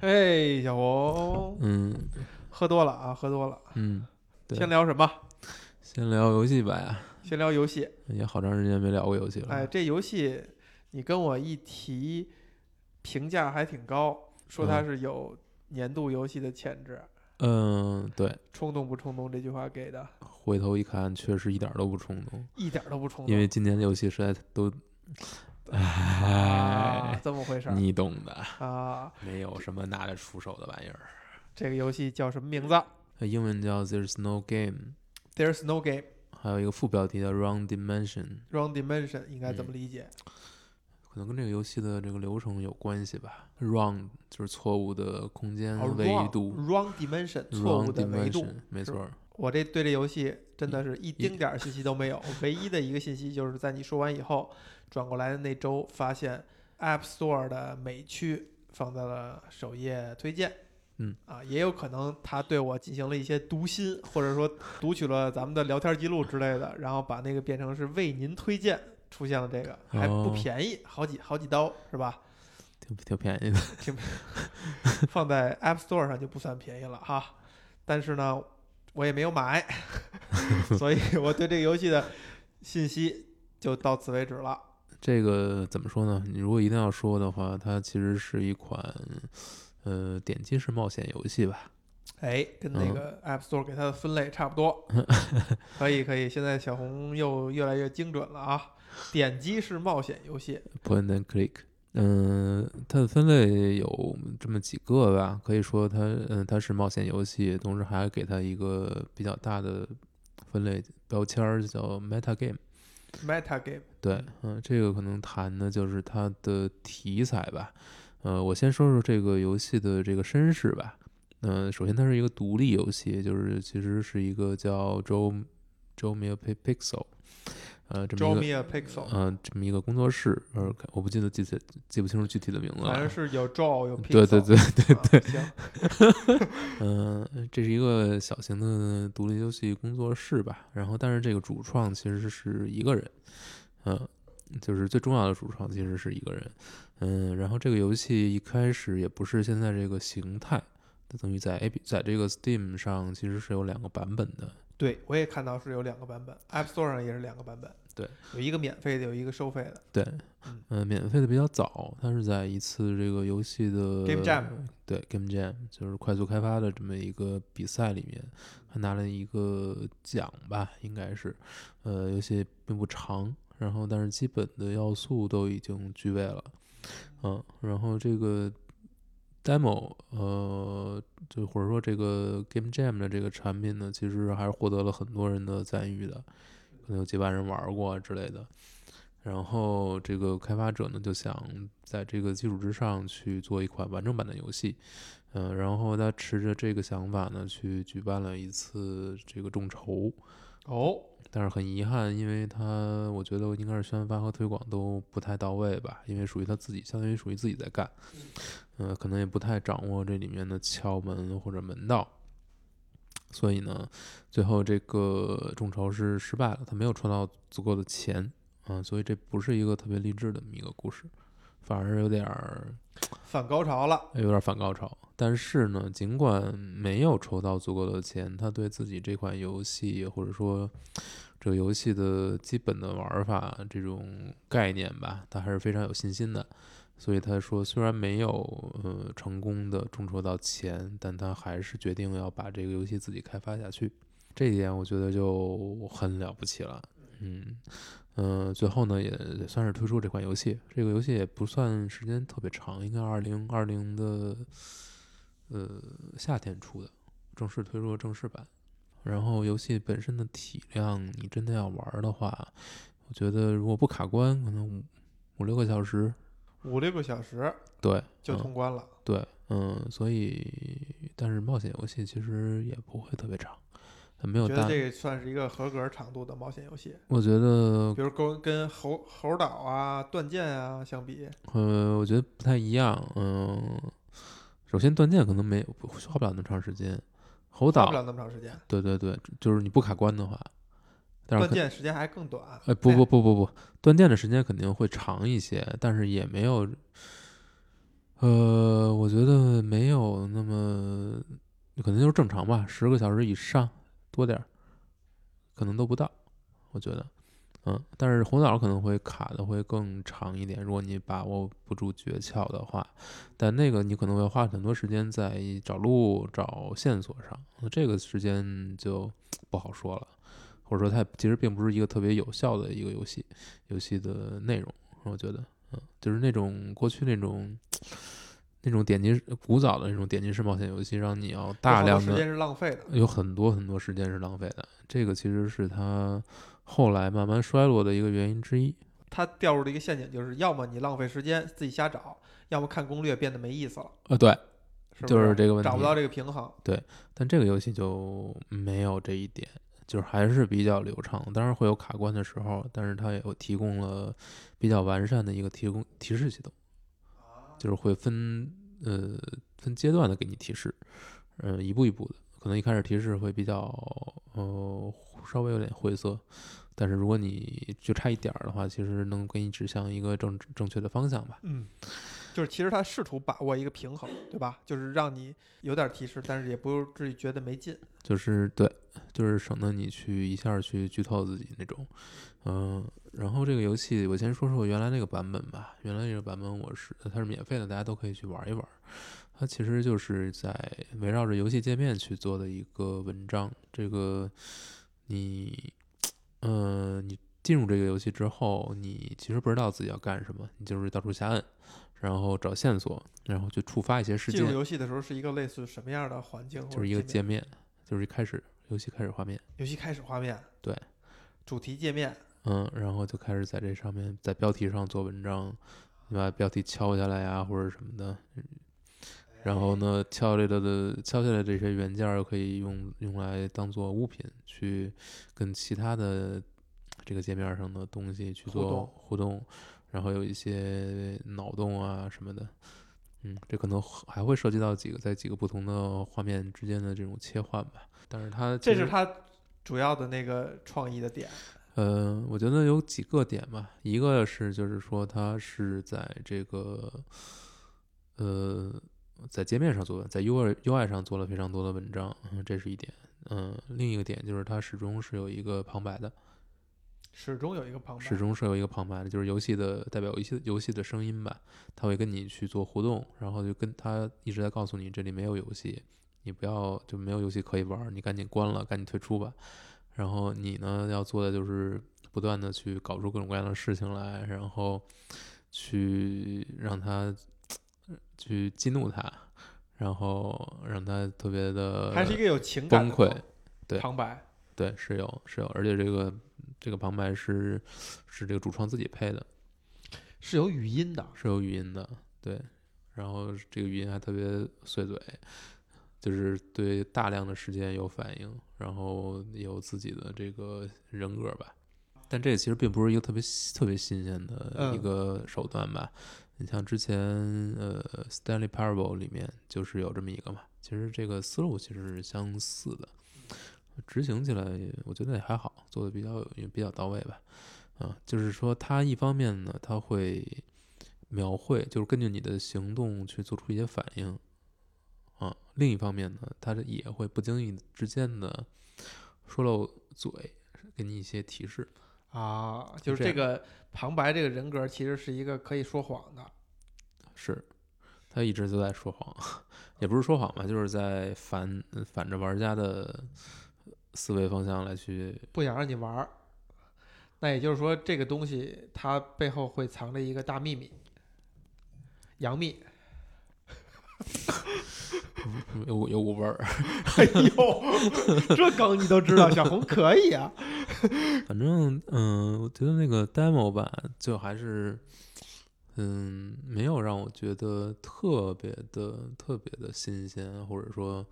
嘿，小红，嗯喝多了啊，喝多了。嗯，对先聊什么？先聊游戏吧呀，先聊游戏。也好长时间没聊过游戏了。哎，这游戏你跟我一提，评价还挺高，说它嗯是有年度游戏的潜质。嗯，对，冲动不冲动？这句话给的回头一看，确实一点都不冲动，一点都不冲动。因为今年的游戏实在都，啊哎，，这么回事儿你懂的，啊。没有什么拿得出手的玩意儿。这个游戏叫什么名字它英文叫 There's No Game，？There's no game. 还有一个副标题叫 Wrong Dimension，Wrong dimension 应该怎么嗯理解？可能跟这个游戏的这个流程有关系吧。Wrong 就是错误的空间哦维，wrong 度 wrong dimension 错误，Wrong 的维度 Dimension，。没错儿。我这对这游戏真的是一丁点儿信息都没有，唯一的一个信息就是在你说完以后，转过来的那周发现 App Store 的美区放在了首页推荐。嗯啊，也有可能他对我进行了一些读心，或者说读取了咱们的聊天记录之类的，然后把那个变成是为您推荐，出现了这个还不哦便宜，好几好几刀是吧？挺挺便宜的，挺 放在 App Store 上就不算便宜了哈。但是呢，我也没有买，所以我对这个游戏的信息就到此为止了。这个怎么说呢？你如果一定要说的话，它其实是一款呃点击式冒险游戏吧。哎，跟那嗯个 App Store 给它的分类差不多。可以可以，现在小红又越来越精准了啊！点击式冒险游戏，Point and click，嗯、它的分类有这么几个吧，可以说它，嗯、它是冒险游戏，同时还给它一个比较大的分类标签儿，叫 meta game。Meta Game，对，嗯、这个可能谈的就是它的题材吧。呃，我先说说这个游戏的这个身世吧。嗯、首先它是一个独立游戏，就是其实是一个叫 Joe Joe m i l Pixel，呃，这么一个嗯、这么一个工作室，呃，我不记得记记记不清楚具体的名字了。反正是有 Draw 有 Pixel。对对对对对，行，嗯、这是一个小型的独立游戏工作室吧。然后，但是这个主创其实是一个人，嗯、就是最重要的主创其实是一个人。嗯，然后这个游戏一开始也不是现在这个形态，它等于在 A P 在这个 Steam 上其实是有两个版本的。对我也看到是有两个版本，App Store 上也是两个版本。对，有一个免费的，有一个收费的。对嗯，呃，免费的比较早，它是在一次这个游戏的 Game Jam 对 Game Jam 就是快速开发的这么一个比赛里面，还拿了一个奖吧，应该是，呃，游戏并不长，然后但是基本的要素都已经具备了，嗯，然后这个 demo，呃，就或者说这个 Game Jam 的这个产品呢，其实还是获得了很多人的赞誉的，可能有几万人玩过之类的。然后这个开发者呢就想在这个基础之上去做一款完整版的游戏，嗯、然后他持着这个想法呢去举办了一次这个众筹，哦，但是很遗憾，因为他我觉得应该是宣发和推广都不太到位吧，因为属于他自己，相当于属于自己在干，嗯、可能也不太掌握这里面的窍门或者门道，所以呢，最后这个众筹是失败了，他没有筹到足够的钱，啊、所以这不是一个特别励志的这么一个故事，反而有点儿反高潮了。有点反高潮。但是呢，尽管没有筹到足够的钱，他对自己这款游戏或者说这个游戏的基本的玩法这种概念吧，他还是非常有信心的。所以他说，虽然没有呃成功的众筹到钱，但他还是决定要把这个游戏自己开发下去。这一点我觉得就很了不起了。嗯，呃，最后呢也算是推出这款游戏。这个游戏也不算时间特别长，应该二零二零的呃夏天出的，正式推出了正式版。然后游戏本身的体量，你真的要玩的话，我觉得如果不卡关，可能五五六个小时，五六个小时对，就嗯通关了。对，嗯，所以但是冒险游戏其实也不会特别长，没有大觉得。这个算是一个合格长度的冒险游戏，我觉得比如跟跟猴猴岛啊、断剑啊相比，呃，我觉得不太一样。嗯，首先断剑可能没花不了那么长时间，猴岛花不了那么长时间。对对对，就是你不卡关的话，但是断剑时间还更短。哎不不不不不，断剑的时间肯定会长一些，但是也没有，呃，我觉得没有那么。可能就是正常吧，十个小时以上多点儿，可能都不到，我觉得。嗯，但是红枣可能会卡的会更长一点，如果你把握不住诀窍的话，但那个你可能会花很多时间在找路、找线索上，那这个时间就不好说了，或者说它其实并不是一个特别有效的一个游戏，游戏的内容，我觉得，嗯，就是那种过去那种那种点击古早的那种点击式冒险游戏，让你要大量的时间是浪费的。有很多很多时间是浪费的，这个其实是它。后来慢慢衰落的一个原因之一，他掉入了一个陷阱，就是要么你浪费时间自己瞎找，要么看攻略变得没意思了。呃，对，是就是这个问题，找不到这个平衡。对，但这个游戏就没有这一点，就是还是比较流畅。当然会有卡关的时候，但是它也有提供了比较完善的一个提供提示系统，就是会分呃分阶段的给你提示，嗯，一步一步的，可能一开始提示会比较呃。稍微有点晦涩，但是如果你就差一点儿的话，其实能给你指向一个正正确的方向吧。嗯，就是其实他试图把握一个平衡，对吧？就是让你有点提示，但是也不至于觉得没劲。就是对，就是省得你去一下去剧透自己那种。嗯，然后这个游戏我先说说原来那个版本吧。原来这个版本我是它是免费的，大家都可以去玩一玩。它其实就是在围绕着游戏界面去做的一个文章。这个。你，嗯，你进入这个游戏之后，你其实不知道自己要干什么，你就是到处瞎摁，然后找线索，然后去触发一些事件。进入游戏的时候是一个类似什么样的环境？就是一个界面，就是一开始游戏开始画面。游戏开始画面。对。主题界面。嗯，然后就开始在这上面，在标题上做文章，你把标题敲下来呀，或者什么的。然后呢，敲下来的的敲下来这些原件儿可以用用来当做物品，去跟其他的这个界面上的东西去做互动，然后有一些脑洞啊什么的，嗯，这可能还会涉及到几个在几个不同的画面之间的这种切换吧。但是它这是它主要的那个创意的点。呃，我觉得有几个点吧，一个是就是说它是在这个呃。在界面上做，在 U I U I 上做了非常多的文章，嗯，这是一点。嗯，另一个点就是它始终是有一个旁白的，始终有一个旁白，始终是有一个旁白的，就是游戏的代表，游戏游戏的声音吧，他会跟你去做互动，然后就跟他一直在告诉你这里没有游戏，你不要就没有游戏可以玩，你赶紧关了，赶紧退出吧。然后你呢要做的就是不断的去搞出各种各样的事情来，然后去让他。去激怒他，然后让他特别的还是一个有情感崩溃，对。旁白，对是有是有，而且这个这个旁白是是这个主创自己配的，是有语音的，是有语音的，对，然后这个语音还特别碎嘴，就是对大量的时间有反应，然后有自己的这个人格吧，但这个其实并不是一个特别特别新鲜的一个手段吧。你像之前呃《Stanley Parable》里面就是有这么一个嘛，其实这个思路其实是相似的，执行起来我觉得也还好，做的比较也比较到位吧。啊，就是说它一方面呢，它会描绘，就是根据你的行动去做出一些反应，啊，另一方面呢，它也会不经意之间的说漏嘴，给你一些提示。啊，就是这个旁白这个人格其实是一个可以说谎的，是，他一直都在说谎，也不是说谎吧，就是在反反着玩家的思维方向来去，不想让你玩儿。那也就是说，这个东西它背后会藏着一个大秘密，杨幂。有有股味儿，哎呦，这梗你都知道，小红可以啊。反正嗯，我觉得那个 demo 版就还是嗯，没有让我觉得特别的特别的新鲜，或者说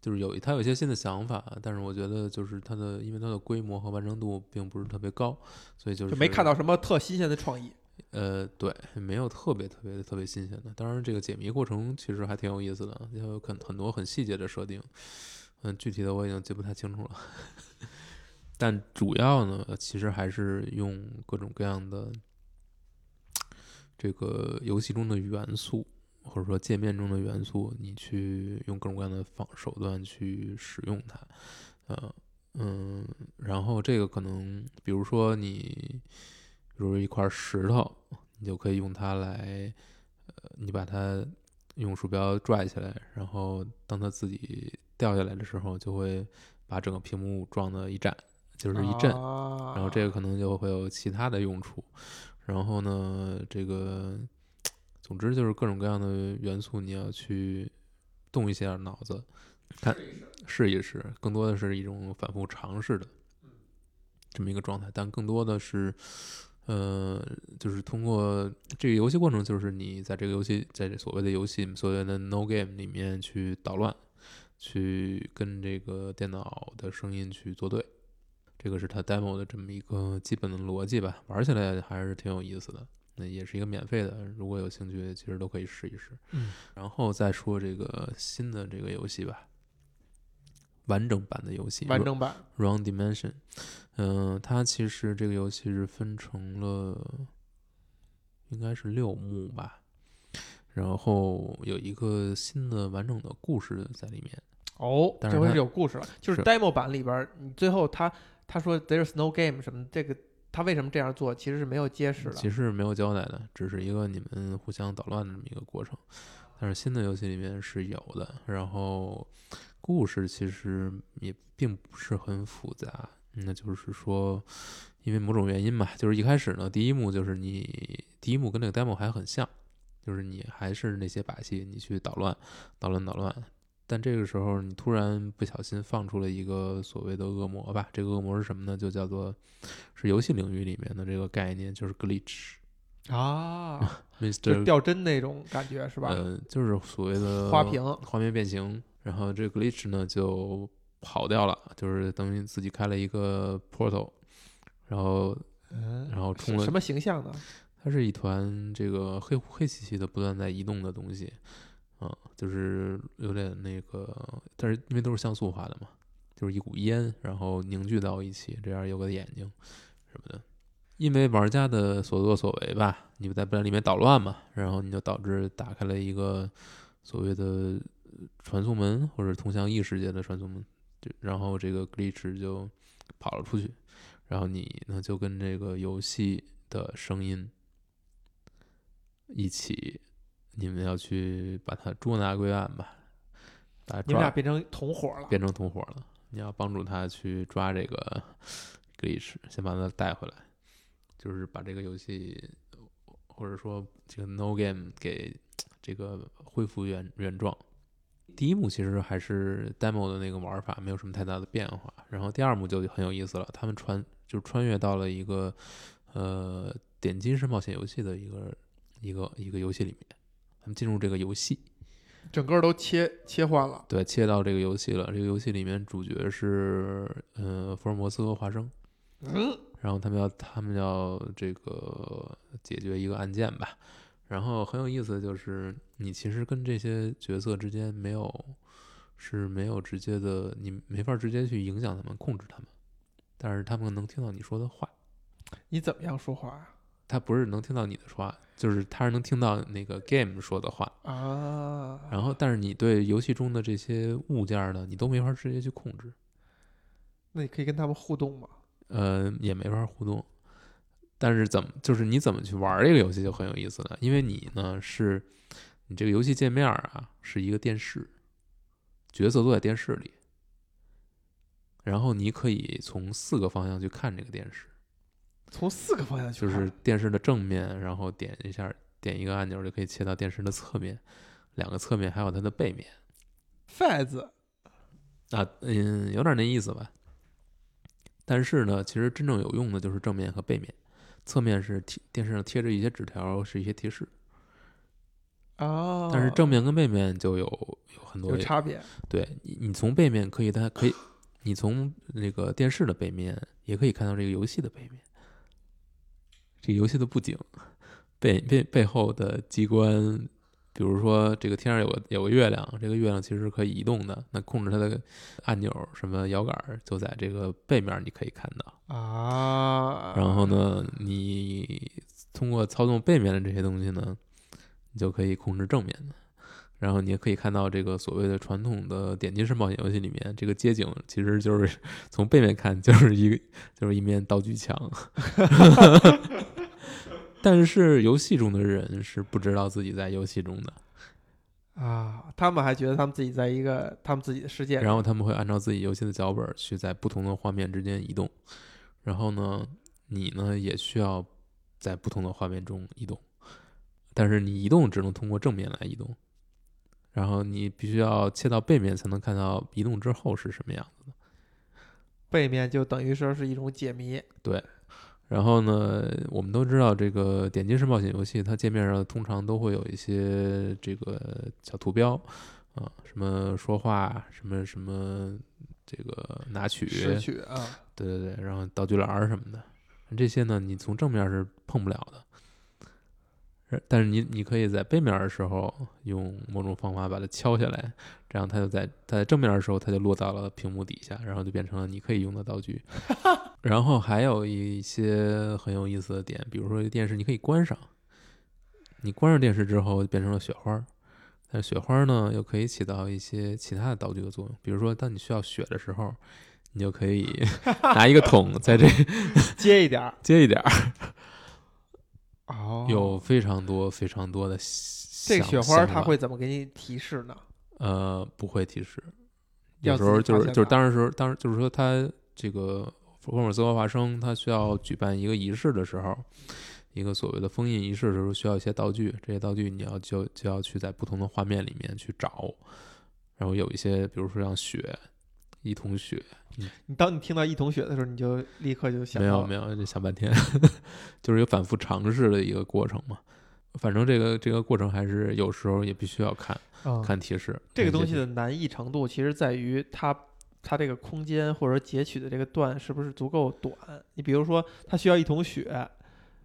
就是有他有一些新的想法，但是我觉得就是它的因为它的规模和完成度并不是特别高，所以就是没看到什么特新鲜的创意。呃，对，没有特别特别特别新鲜的。当然，这个解谜过程其实还挺有意思的，有很很多很细节的设定。嗯，具体的我已经记不太清楚了。但主要呢，其实还是用各种各样的这个游戏中的元素，或者说界面中的元素，你去用各种各样的方手段去使用它，呃嗯，然后这个可能，比如说你，比如一块石头，你就可以用它来，呃，你把它用鼠标拽起来，然后当它自己掉下来的时候，就会把整个屏幕撞得一震，就是一震，然后这个可能就会有其他的用处。然后呢，这个，总之就是各种各样的元素，你要去动一下脑子，看试一试，更多的是一种反复尝试的这么一个状态，但更多的是，呃，就是通过这个游戏过程，就是你在这个游戏，在这所谓的游戏，所谓的 no game 里面去捣乱，去跟这个电脑的声音去作对。这个是它 demo 的这么一个基本的逻辑吧，玩起来还是挺有意思的。那也是一个免费的，如果有兴趣，其实都可以试一试。嗯，然后再说这个新的这个游戏吧，完整版的游戏，完整版 Run Dimension。嗯，它其实这个游戏是分成了，应该是六幕吧，然后有一个新的完整的故事在里面。哦，这回是有故事了，就是是 demo 版里边儿，你最后他他说 there's no game 什么，这个他为什么这样做，其实是没有揭示的。其实是没有交代的，只是一个你们互相捣乱的这么一个过程。但是新的游戏里面是有的，然后故事其实也并不是很复杂。那就是说，因为某种原因嘛，就是一开始呢，第一幕就是你第一幕跟那个 demo 还很像，就是你还是那些把戏，你去捣乱、捣乱、捣乱。但这个时候，你突然不小心放出了一个所谓的恶魔吧？这个恶魔是什么呢？就叫做是游戏领域里面的这个概念，就是 glitch。啊，就 Mr. 掉帧那种感觉是吧？呃，就是所谓的花屏画面变形，然后这个 glitch 呢就跑掉了，就是等于自己开了一个 portal，然后嗯，然后冲了什么形象呢？它是一团这个黑黑漆漆的、不断在移动的东西，啊、就是有点那个，但是因为都是像素化的嘛，就是一股烟，然后凝聚到一起，这样有个眼睛什么的。因为玩家的所作所为吧，你在不在里面捣乱嘛，然后你就导致打开了一个所谓的呃传送门或者通向异世界的传送门，就然后这个 glitch 就跑了出去，然后你呢就跟这个游戏的声音一起，你们要去把它捉拿归案吧，把它你们俩变成同伙了。变成同伙了。你要帮助他去抓这个 glitch，先把他带回来，就是把这个游戏或者说这个 no game 给这个恢复原原状。第一幕其实还是 demo 的那个玩法，没有什么太大的变化。然后第二幕就很有意思了，他们穿就穿越到了一个呃点金式冒险游戏的一个一个一个游戏里面，他们进入这个游戏，整个都切切换了。对，切到这个游戏了。这个游戏里面主角是呃福尔摩斯和华生，嗯，然后他们要他们要这个解决一个案件吧。然后很有意思的就是，你其实跟这些角色之间没有是没有直接的，你没法直接去影响他们、控制他们，但是他们能听到你说的话。你怎么样说话呀？他不是能听到你的话，就是他是能听到那个 game 说的话。啊，然后，但是你对游戏中的这些物件呢，你都没法直接去控制。那你可以跟他们互动吗？呃，也没法互动。但是怎么就是你怎么去玩这个游戏就很有意思了，因为你呢是你这个游戏界面啊是一个电视，角色都在电视里，然后你可以从四个方向去看这个电视，从四个方向去就，是电视的正面，然后点一下点一个按钮就可以切到电视的侧面，两个侧面还有它的背面。Faz 啊，嗯，有点那意思吧。但是呢，其实真正有用的就是正面和背面，侧面是贴电视上贴着一些纸条，是一些提示。啊，但是正面跟背面就有有很多有差别。对你，你从背面可以，它可以，你从那个电视的背面也可以看到这个游戏的背面，这个游戏的布景背背背后的机关，比如说这个天上有个有个月亮，这个月亮其实可以移动的，那控制它的按钮什么摇杆儿就在这个背面你可以看到。啊，然后呢，你通过操纵背面的这些东西呢，你就可以控制正面的。然后你也可以看到这个所谓的传统的点击式冒险游戏里面，这个街景其实就是 从背面看就是一个就是一面道具墙。但是游戏中的人是不知道自己在游戏中的，啊，他们还觉得他们自己在一个他们自己的世界，然后他们会按照自己游戏的脚本去在不同的画面之间移动，然后呢，你呢也需要在不同的画面中移动，但是你移动只能通过正面来移动，然后你必须要切到背面才能看到移动之后是什么样子的。背面就等于说是一种解谜。对然后呢，我们都知道这个点击式冒险游戏，它界面上通常都会有一些这个小图标，啊，什么说话，什么什么，这个拿取，失去啊，对对对，然后道具栏儿什么的，这些呢，你从正面是碰不了的。呃但是你你可以在背面的时候用某种方法把它敲下来，这样它就在它在正面的时候它就落到了屏幕底下，然后就变成了你可以用的道具。然后还有一些很有意思的点，比如说电视你可以关上，你关上电视之后变成了雪花儿，但是雪花儿呢又可以起到一些其他的道具的作用，比如说当你需要雪的时候，你就可以 拿一个桶在这接一点儿。接一点儿，哦有非常多非常多的这个雪花儿，它会怎么给你提示呢？呃不会提示，有时候就是就是当时当时就是说它这个福尔摩斯和华生它需要举办一个仪式的时候，一个所谓的封印仪式的时候需要一些道具，这些道具你要就就要去在不同的画面里面去找，然后有一些比如说像雪。一桶雪，你当你听到一桶雪的时候，你就立刻就想到没有没有，就想半天，就是有反复尝试的一个过程嘛。反正这个这个过程还是有时候也必须要看嗯看提示。这个东西的难易程度，其实在于它它这个空间或者截取的这个段是不是足够短。你比如说，它需要一桶雪，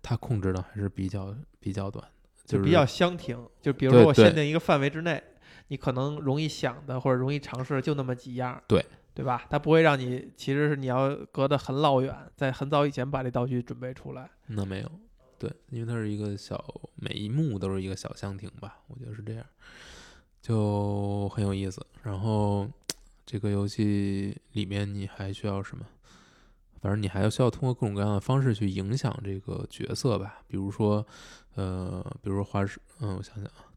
它控制的还是比较比较短，就是比较相庭。就比如说，我限定一个范围之内，你可能容易想的或者容易尝试的就那么几样。对。对吧？它不会让你，其实是你要隔得很老远，在很早以前把这道具准备出来。那没有，对，因为它是一个小，每一幕都是一个小箱庭吧，我觉得是这样，就很有意思。然后这个游戏里面你还需要什么？反正你还要需要通过各种各样的方式去影响这个角色吧，比如说，呃，比如说花式，嗯，我想想啊，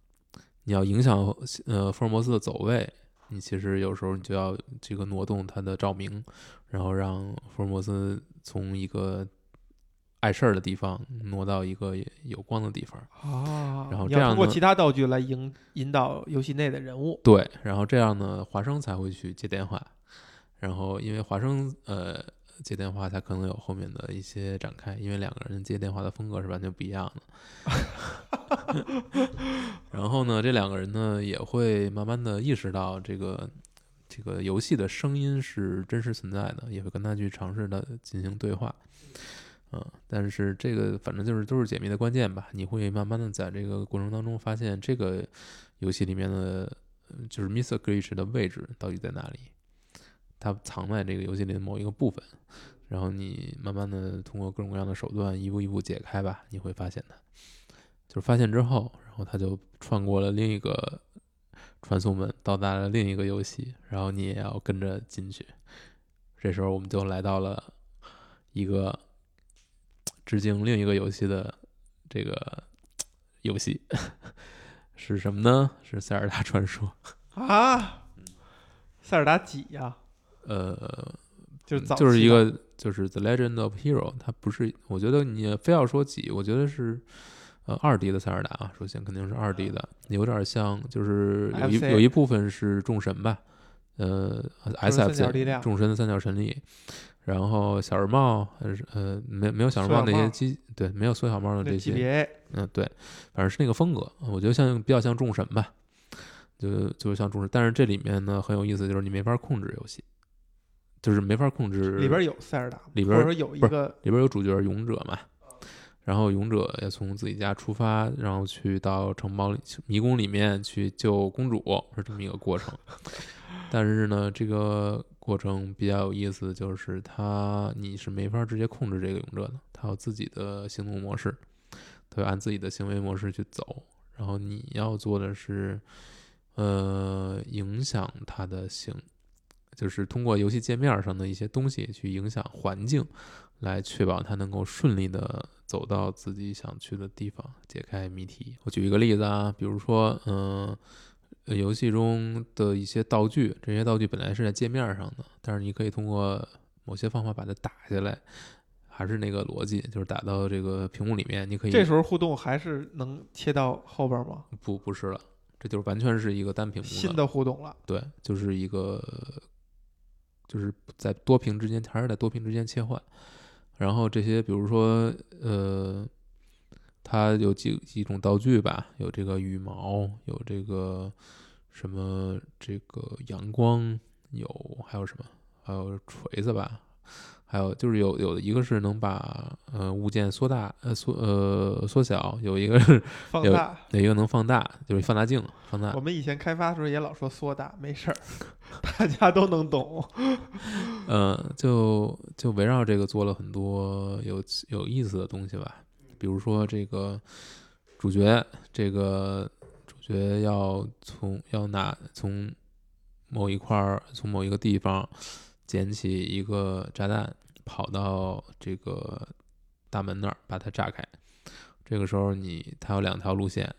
你要影响呃福尔摩斯的走位，你其实有时候你就要这个挪动它的照明，然后让福尔摩斯从一个碍事儿的地方挪到一个有光的地方。啊然后这样通过其他道具来引引导游戏内的人物。对，然后这样呢，华生才会去接电话，然后因为华生呃接电话，才可能有后面的一些展开，因为两个人接电话的风格是完全不一样的。然后呢，这两个人呢也会慢慢的意识到这个这个游戏的声音是真实存在的，也会跟他去尝试的进行对话。嗯，但是这个反正就是都是解密的关键吧。你会慢慢的在这个过程当中发现，这个游戏里面的就是 Mr. Glitch 的位置到底在哪里，它藏在这个游戏里的某一个部分。然后你慢慢的通过各种各样的手段一步一步解开吧，你会发现它。就是发现之后，然后他就穿过了另一个传送门，到达了另一个游戏，然后你也要跟着进去。这时候我们就来到了一个致敬另一个游戏的这个游戏，是什么呢？是塞尔达传说。啊，塞尔达几呀、呃，就是就是一个就是 The Legend of Hero，它不是，我觉得你非要说几，我觉得是呃二 D 的塞尔达啊，首先肯定是二 D 的，有点像就是有一有一部分是众神吧，呃，SFC 众神的三角神力，然后小人帽还是呃没没有小人帽那些机对没有缩小帽的这些，嗯，对，反正是那个风格，我觉得像比较像众神吧，就就是像众神，但是这里面呢很有意思，就是你没法控制游戏，就是没法控制里边有塞尔达，里边有一个里边有主角勇者嘛，然后勇者也从自己家出发，然后去到城堡里迷宫里面去救公主，是这么一个过程。但是呢，这个过程比较有意思，就是他你是没法直接控制这个勇者的，他有自己的行动模式，他要按自己的行为模式去走。然后你要做的是，呃，影响他的行，就是通过游戏界面上的一些东西去影响环境，来确保它能够顺利的走到自己想去的地方，解开谜题。我举一个例子啊，比如说，嗯、呃游戏中的一些道具，这些道具本来是在界面上的，但是你可以通过某些方法把它打下来，还是那个逻辑，就是打到这个屏幕里面，你可以这时候互动还是能切到后边吗？不不是了，这就是完全是一个单屏幕新的互动了。对，就是一个就是在多屏之间，还是在多屏之间切换。然后这些，比如说，呃，它有几几种道具吧，有这个羽毛，有这个什么这个阳光，有还有什么，还有锤子吧，还有就是有有的一个是能把呃物件缩大，呃缩呃缩小，有一个是放大，有一个能放大，就是放大镜放大我。们以前开发的时候也老说缩大，没事儿，大家都能懂。嗯，就就围绕这个做了很多有有意思的东西吧，比如说这个主角，这个主角要从要拿从某一块儿从某一个地方捡起一个炸弹，跑到这个大门那儿把它炸开。这个时候你他有两条路线，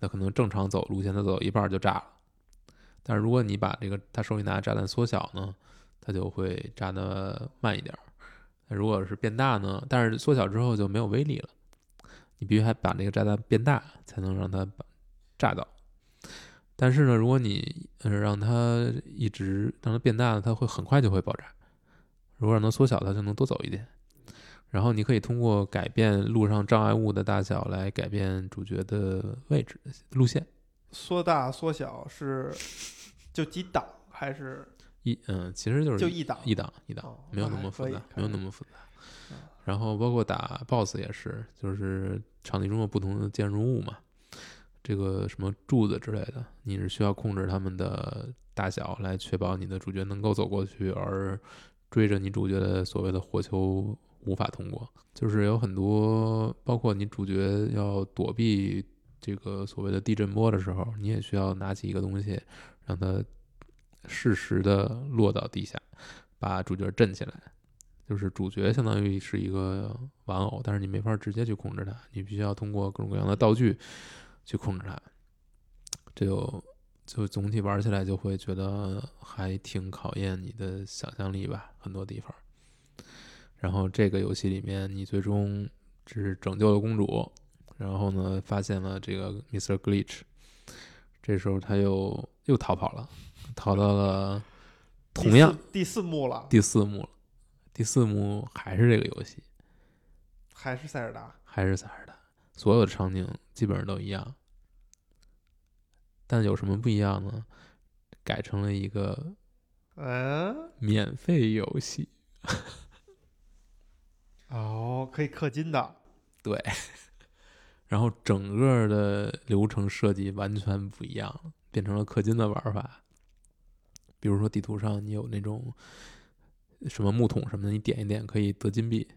他可能正常走路线，他走一半就炸了。但是如果你把这个他手里拿的炸弹缩小呢，它就会炸得慢一点儿。那如果是变大呢？但是缩小之后就没有威力了，你必须还把这个炸弹变大，才能让它把炸到。但是呢，如果你呃让它一直让它变大，它会很快就会爆炸。如果让它缩小，它就能多走一点。然后你可以通过改变路上障碍物的大小来改变主角的位置路线。缩大缩小是就几档还是 一嗯，其实就是就一档？一档一档哦，没有那么复杂，没有那么复杂嗯。然后包括打 BOSS 也是，就是场地中有不同的建筑物嘛，这个什么柱子之类的，你是需要控制它们的大小来确保你的主角能够走过去，而追着你主角的所谓的火球无法通过。就是有很多，包括你主角要躲避这个所谓的地震波的时候，你也需要拿起一个东西，让它适时的落到地下，把主角震起来。就是主角相当于是一个玩偶，但是你没法直接去控制它，你必须要通过各种各样的道具去控制它。这就就总体玩起来就会觉得还挺考验你的想象力吧，很多地方。然后这个游戏里面，你最终只是拯救了公主，然后呢，发现了这个 Mr. Glitch，这时候他又又逃跑了，逃到了同样四第四幕了，第四幕了。第四幕还是这个游戏，还是塞尔达？还是塞尔达，所有的场景基本上都一样，但有什么不一样呢？改成了一个嗯，免费游戏，哦，可以氪金的。对，然后整个的流程设计完全不一样，变成了氪金的玩法。比如说地图上你有那种什么木桶什么的，你点一点可以得金币，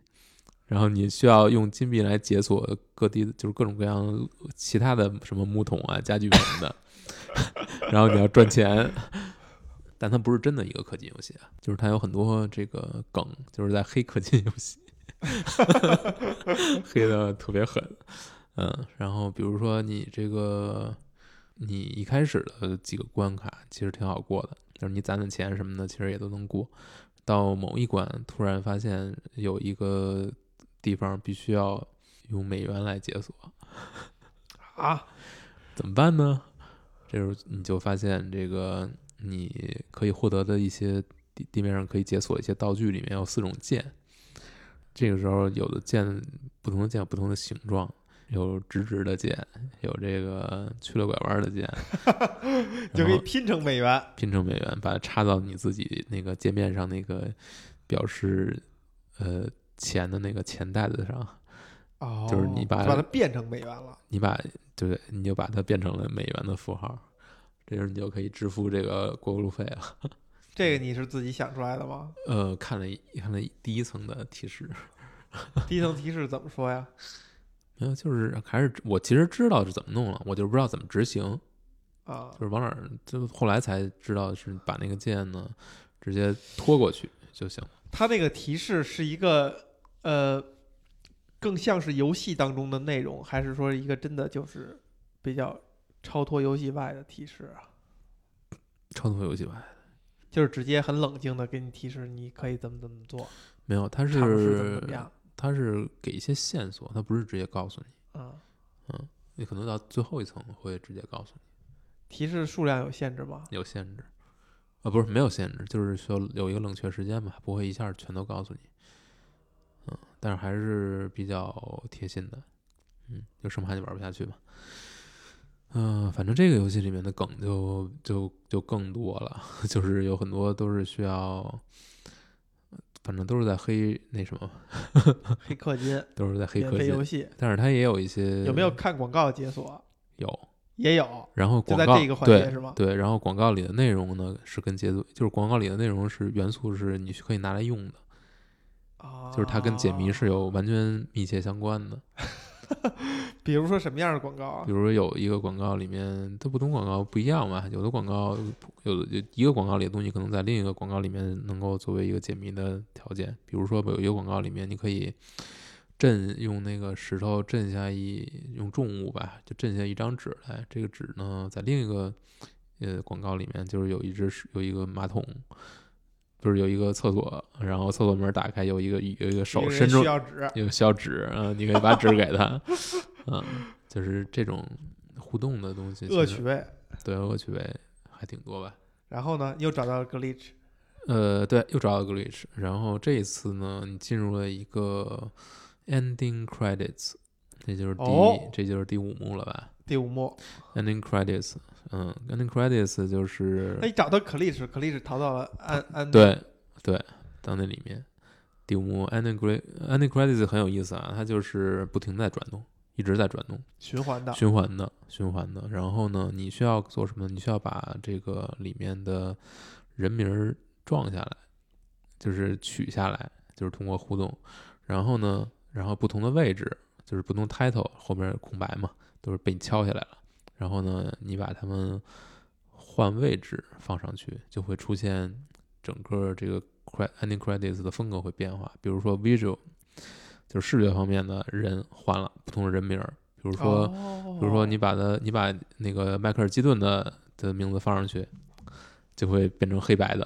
然后你需要用金币来解锁各地就是各种各样其他的什么木桶啊、家具什么的，然后你要赚钱。但它不是真的一个氪金游戏啊，就是它有很多这个梗，就是在黑氪金游戏。黑的特别狠，嗯，然后比如说你这个，你一开始的几个关卡其实挺好过的，就是你攒攒钱什么的，其实也都能过。到某一关，突然发现有一个地方必须要用美元来解锁，啊，怎么办呢？这时候你就发现，这个你可以获得的一些地地面上可以解锁一些道具，里面有四种剑。这个时候，有的剑不同的剑有不同的形状，有直直的剑，有这个曲了拐弯的剑，就可以拼成美元。拼成美元，把它插到你自己那个界面上那个表示呃钱的那个钱袋子上。哦，就是你把把它变成美元了。你把对，你就把它变成了美元的符号，这时候你就可以支付这个过路费了。这个你是自己想出来的吗？呃，看了一看了第一层的提示，第一层提示怎么说呀？没有，就是还是我其实知道是怎么弄了，我就不知道怎么执行，啊就，是往哪儿，就后来才知道是把那个键呢直接拖过去就行了。它那个提示是一个呃，更像是游戏当中的内容，还是说一个真的就是比较超脱游戏外的提示啊？超脱游戏外就是直接很冷静的给你提示，你可以怎么怎么做，没有，它尝试怎么是怎么样？它是给一些线索，它不是直接告诉你，嗯，你可能到最后一层会直接告诉你提示数量有限制吗？有限制，啊，不是没有限制，就是说有一个冷却时间吧，不会一下全都告诉你，嗯，但是还是比较贴心的，嗯，就生怕你玩不下去嘛。嗯、反正这个游戏里面的梗就就就更多了，就是有很多都是需要，反正都是在黑那什么，黑氪金、都是在黑免科技，费游戏但是它也有一些有没有看广告解锁？有，也有，然后广告就在这个环节对是吗？对，然后广告里的内容呢是跟解锁，就是广告里的内容是元素是你可以拿来用的，啊，就是它跟解谜是有完全密切相关的。比如说什么样的广告啊比？如说有一个广告里面，它不同广告不一样嘛，有的广告有的一个广告里的东西可能在另一个广告里面能够作为一个解谜的条件。比如说有一个广告里面，你可以震用那个石头震下一用重物吧，就震下一张纸来。这个纸呢，在另一个呃广告里面，就是有一只有一个马桶。就是有一个厕所，然后厕所门打开，有一个有一个手伸出有小纸，嗯、你可以把纸给他，嗯，就是这种互动的东西，恶趣味。对恶趣味还挺多吧。然后呢，又找到了 glitch，呃，对，又找到 glitch，然后这一次呢，你进入了一个 ending credits，这就是第、哦这就是第五幕了吧第五幕，？ending credits，嗯，ending credits 就是那你找到 glitch，glitch 逃到了安安对对，到那里面第五幕 ending credits ending credits 很有意思啊，它就是不停在转动，一直在转动。循环的，循环的，循环的。然后呢，你需要做什么？你需要把这个里面的人名儿撞下来，就是取下来，就是通过互动。然后呢，然后不同的位置，就是不同 title 后边空白嘛，都是被你敲下来了。然后呢，你把它们换位置放上去，就会出现整个这个 ending credits 的风格会变化。比如说 visual，就是视觉方面的人换了不同的人名儿，比如说。哦比如说你把它，你把那个迈克尔基顿的的名字放上去，就会变成黑白的。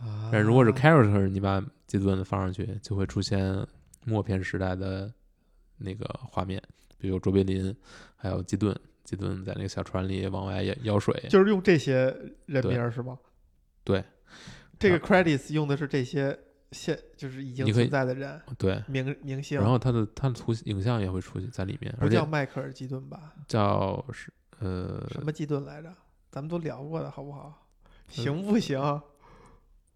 啊但如果是 character，你把基顿的放上去，就会出现默片时代的那个画面，比如卓别林，还有基顿，基顿在那个小船里往外舀舀水。就是用这些人名儿是吗？对，这个 credits 用的是这些现就是已经存在的人对，明明星，然后它的它的图影像也会出现在里面，不叫迈克尔基顿吧？叫是呃什么基顿来着？咱们都聊过的好不好？嗯行不行？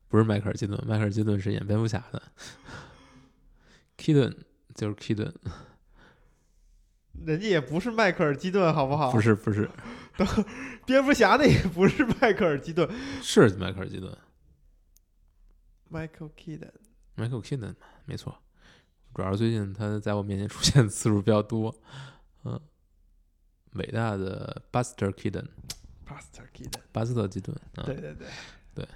不是迈克尔基顿，迈克尔基顿是演蝙蝠侠的，Keaton 就是 Kiddon 人家也不是迈克尔基顿，好不好？不，是不是 蝙蝠侠那也不是迈克尔基顿是迈克尔基顿。，Michael Keaton。Michael Keaton，没错，主要是最近他在我面前出现的次数比较多。嗯，伟大的 Buster Keaton，Buster Keaton，巴斯特基顿。对，对对对，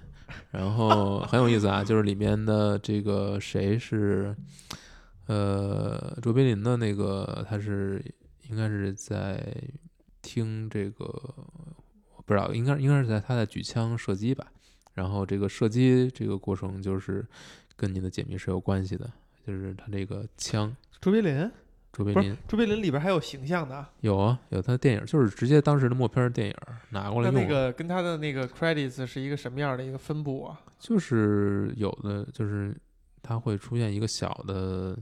然后很有意思啊，就是里面的这个谁是，呃，卓别林的那个，他是应该是在听这个，我不知道，应该应该是在他在举枪射击吧。然后这个射击这个过程就是跟你的解密是有关系的，就是他这个枪，卓别林卓别林卓别林里边还有形象的啊，有啊，有他的电影，就是直接当时的默片电影拿过来用那个跟他的那个 credits 是一个什么样的一个分布啊？就是有的就是它会出现一个小的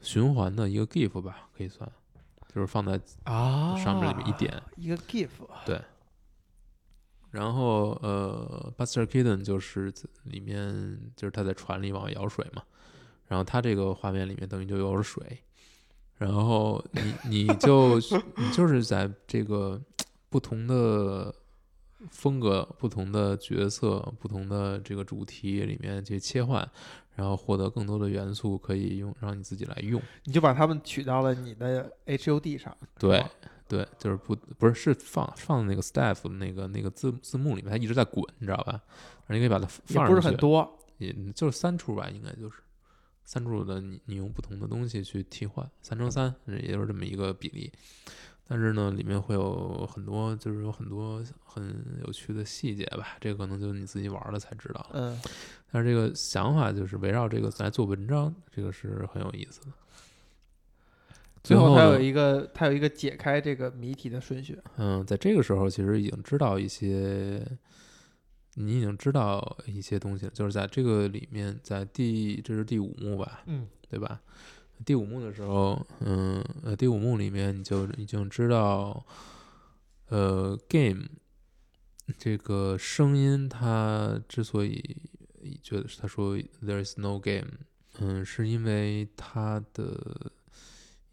循环的一个 GIF 吧，可以算，就是放在啊上面里面一点。一个 GIF，对然后呃，Buster Keaton 就是里面就是他在船里往外舀水嘛，然后他这个画面里面等于就有了水，然后你你就 你就是在这个不同的风格、不同的角色、不同的这个主题里面去切换，然后获得更多的元素可以用让你自己来用。你就把它们取到了你的 HUD 上。对对，就是不不是是放放那个 staff 那个那个字字幕里面，它一直在滚，你知道吧？然后你可以把它也不是放上去，很多。也就是三处吧，应该就是三处的你你用不同的东西去替换，三乘三，也就是这么一个比例。但是呢，里面会有很多，就是有很多很有趣的细节吧，这个可能就你自己玩了才知道了。嗯，但是这个想法就是围绕这个来做文章，这个是很有意思的。最后它有一个它有一个解开这个谜题的顺序。嗯，在这个时候其实已经知道一些，你已经知道一些东西了，就是在这个里面，在第这是第五幕吧，嗯对吧？第五幕的时候，嗯呃，第五幕里面你就已经知道，呃，game 这个声音它之所以觉得他说 there is no game，嗯，是因为它的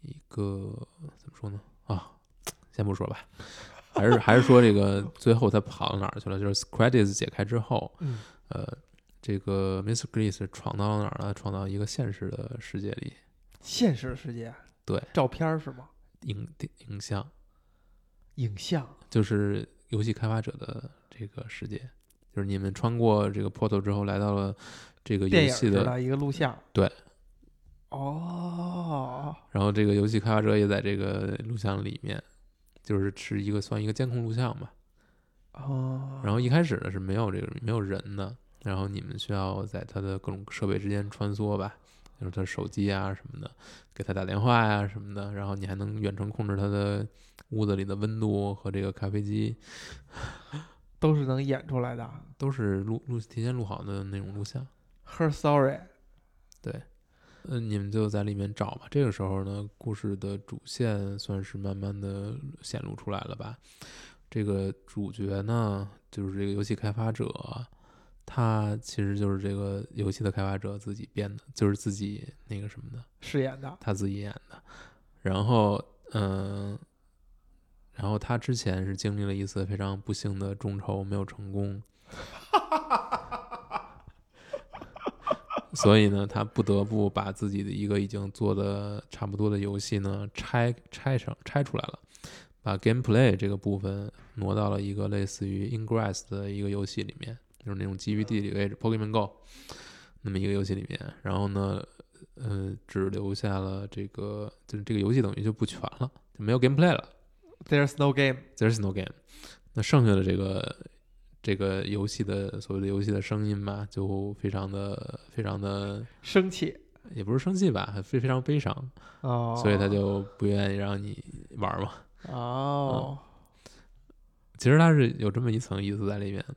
一个怎么说呢？啊，先不说吧，还是还是说这个最后他跑到哪儿去了？就是 credits 解开之后，嗯呃，这个 Mr. Grease 闯到哪儿了？闯到一个现实的世界里，现实世界。对，照片是吗？影影像影像。就是游戏开发者的这个世界，就是你们穿过这个 portal 之后，来到了这个游戏的一个录像。对。哦，然后这个游戏开发者也在这个录像里面，就是是一个算一个监控录像吧。哦，然后一开始呢是没有这个没有人的，然后你们需要在它的各种设备之间穿梭吧，就是他手机啊什么的，给他打电话呀、什么的，然后你还能远程控制他的屋子里的温度和这个咖啡机，都是能演出来的。都是录录提前录好的那种录像。Her story，对嗯，你们就在里面找吧。这个时候呢，故事的主线算是慢慢的显露出来了吧。这个主角呢，就是这个游戏开发者，他其实就是这个游戏的开发者自己编的，就是自己那个什么的，饰演的。他自己演的。然后，嗯、然后他之前是经历了一次非常不幸的众筹，没有成功。所以呢，他不得不把自己的一个已经做的差不多的游戏呢拆拆成拆出来了，把 gameplay 这个部分挪到了一个类似于 Ingress 的一个游戏里面，就是那种基于地理位置 Pokemon Go 那么一个游戏里面。然后呢，呃，只留下了这个，就是这个游戏等于就不全了，就没有 gameplay 了 There's no game。，There's no game。那剩下的这个这个游戏的所谓的游戏的声音吧，就非常的非常的。生气。也不是生气吧，非非常悲伤，哦。所以他就不愿意让你玩嘛。哦。其实它是有这么一层意思在里面的。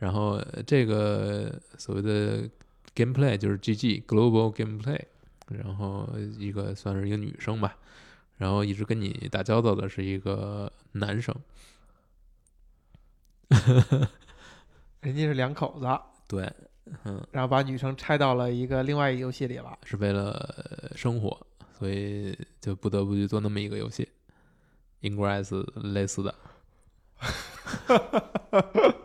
然后呃这个所谓的 gameplay 就是 GG Global Gameplay，然后一个算是一个女生吧，然后一直跟你打交道的是一个男生。人家是两口子，对，嗯，然后把女生拆到了一个另外一个游戏里了。是为了呃生活，所以就不得不去做那么一个游戏，Ingress 类似的。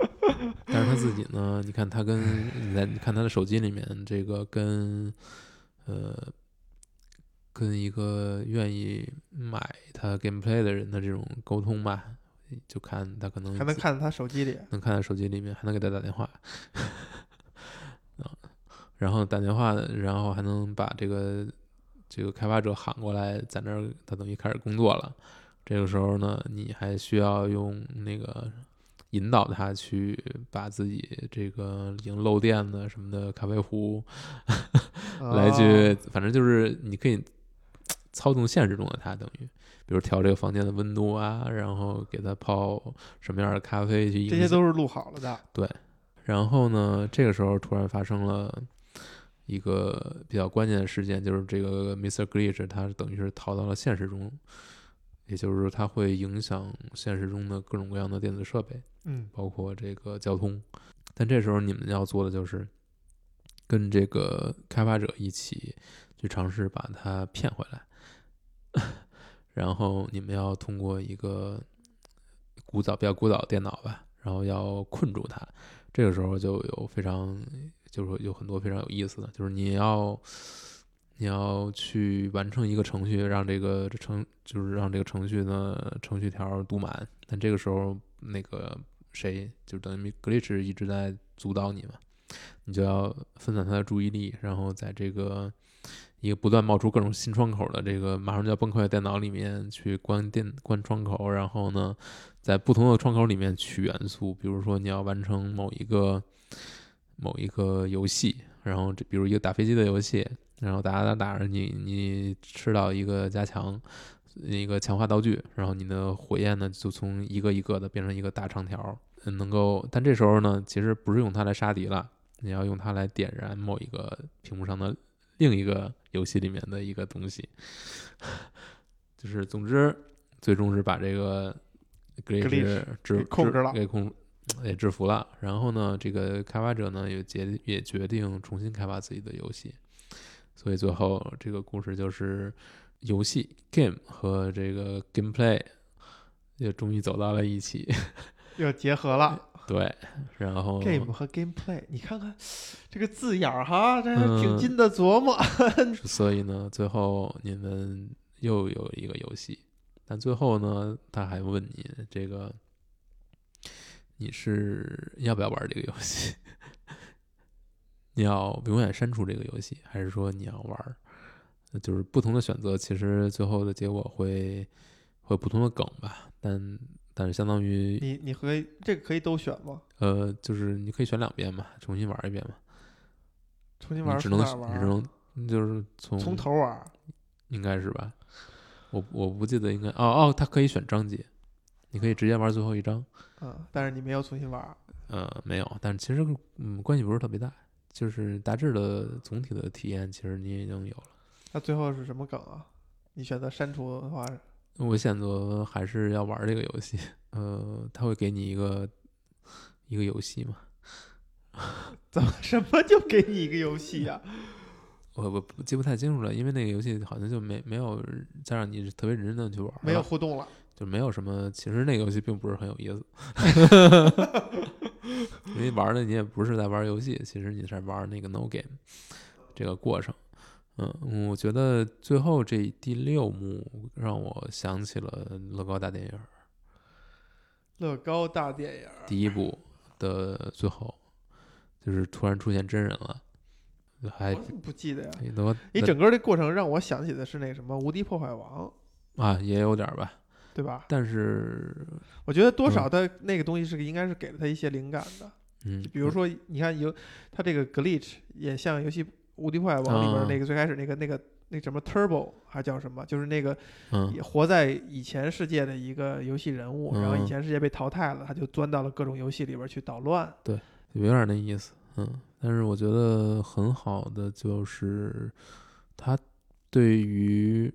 但是他自己呢？你看他跟你在你看他的手机里面，这个跟呃跟一个愿意买他 gameplay 的人的这种沟通吧，就看他可能还能看到他手机里。能看到手机里面，还能给他打电话，啊，然后打电话，然后还能把这个这个开发者喊过来，在那儿他等于开始工作了。这个时候呢，你还需要用那个引导他去把自己这个已经漏电的什么的咖啡壶 来去，哦反正就是你可以操纵现实中的他，等于比如调这个房间的温度啊，然后给他泡什么样的咖啡去这些都是录好了的。对然后呢，这个时候突然发生了一个比较关键的事件，就是这个 Mr. Glitch 他等于是逃到了现实中，也就是说，它会影响现实中的各种各样的电子设备，嗯包括这个交通。但这时候你们要做的就是跟这个开发者一起去尝试把它骗回来，然后你们要通过一个古早比较古早的电脑吧，然后要困住它。这个时候就有非常就是有很多非常有意思的，就是你要你要去完成一个程序，让这个程就是让这个程序呢程序条读满，但这个时候那个谁就等于 glitch 一直在阻挡你嘛，你就要分散他的注意力，然后在这个一个不断冒出各种新窗口的这个马上就要崩溃的电脑里面去关电关窗口，然后呢，在不同的窗口里面取元素，比如说你要完成某一个某一个游戏，然后这比如一个打飞机的游戏，然后打打打打着你你吃到一个加强一个强化道具，然后你的火焰呢就从一个一个的变成一个大长条，嗯能够，但这时候呢其实不是用它来杀敌了，你要用它来点燃某一个屏幕上的另一个游戏里面的一个东西，就是总之最终是把这个 glitch Glitch 制控制了给控给制服了。然后呢，这个开发者呢也决也决定重新开发自己的游戏，所以最后这个故事就是游戏 game 和这个 gameplay 也终于走到了一起。又结合了对，然后 game 和 gameplay，你看看这个字眼儿哈，这是挺嗯经得琢磨。所以呢，最后你们又有一个游戏，但最后呢，他还问你这个你是要不要玩这个游戏？你要永远删除这个游戏，还是说你要玩就是不同的选择，其实最后的结果会会有不同的梗吧，但但是相当于你你可以这个可以都选吗？呃，就是你可以选两遍嘛，重新玩一遍嘛，重新玩儿只能只能就是从从头玩儿。应该是吧？我我不记得应该哦哦，它可以选章节，你可以直接玩最后一章。嗯，但是你没有重新玩儿。呃，没有，但是其实嗯关系不是特别大，就是大致的总体的体验，其实你已经有了。那最后是什么梗啊？你选择删除的话，我选择还是要玩这个游戏，呃，他会给你一个一个游戏嘛？怎么什么就给你一个游戏呀、我我记不太清楚了，因为那个游戏好像就没没有再让你特别认真的去玩儿，没有互动了。就没有什么。其实那个游戏并不是很有意思，因为玩的你也不是在玩游戏，其实你在玩那个 no game 这个过程。嗯，我觉得最后这第六幕让我想起了乐高大电影儿乐高大电影儿，第一部的最后，就是突然出现真人了，还我怎么不记得呀？你整个这过程让我想起的是那个什么《无敌破坏王》，啊也有点儿吧，对吧？但是我觉得多少他那个东西是应该是给了他一些灵感的。嗯，比如说，你看有他这个 glitch 也像游戏《无敌破坏王》里面啊那个最开始那个那个那什么 Turbo 还叫什么，就是那个活在以前世界的一个游戏人物，然后以嗯前世界被淘汰了，他就钻到了各种游戏里边去捣乱。对有点那意思，嗯，但是我觉得很好的就是他对于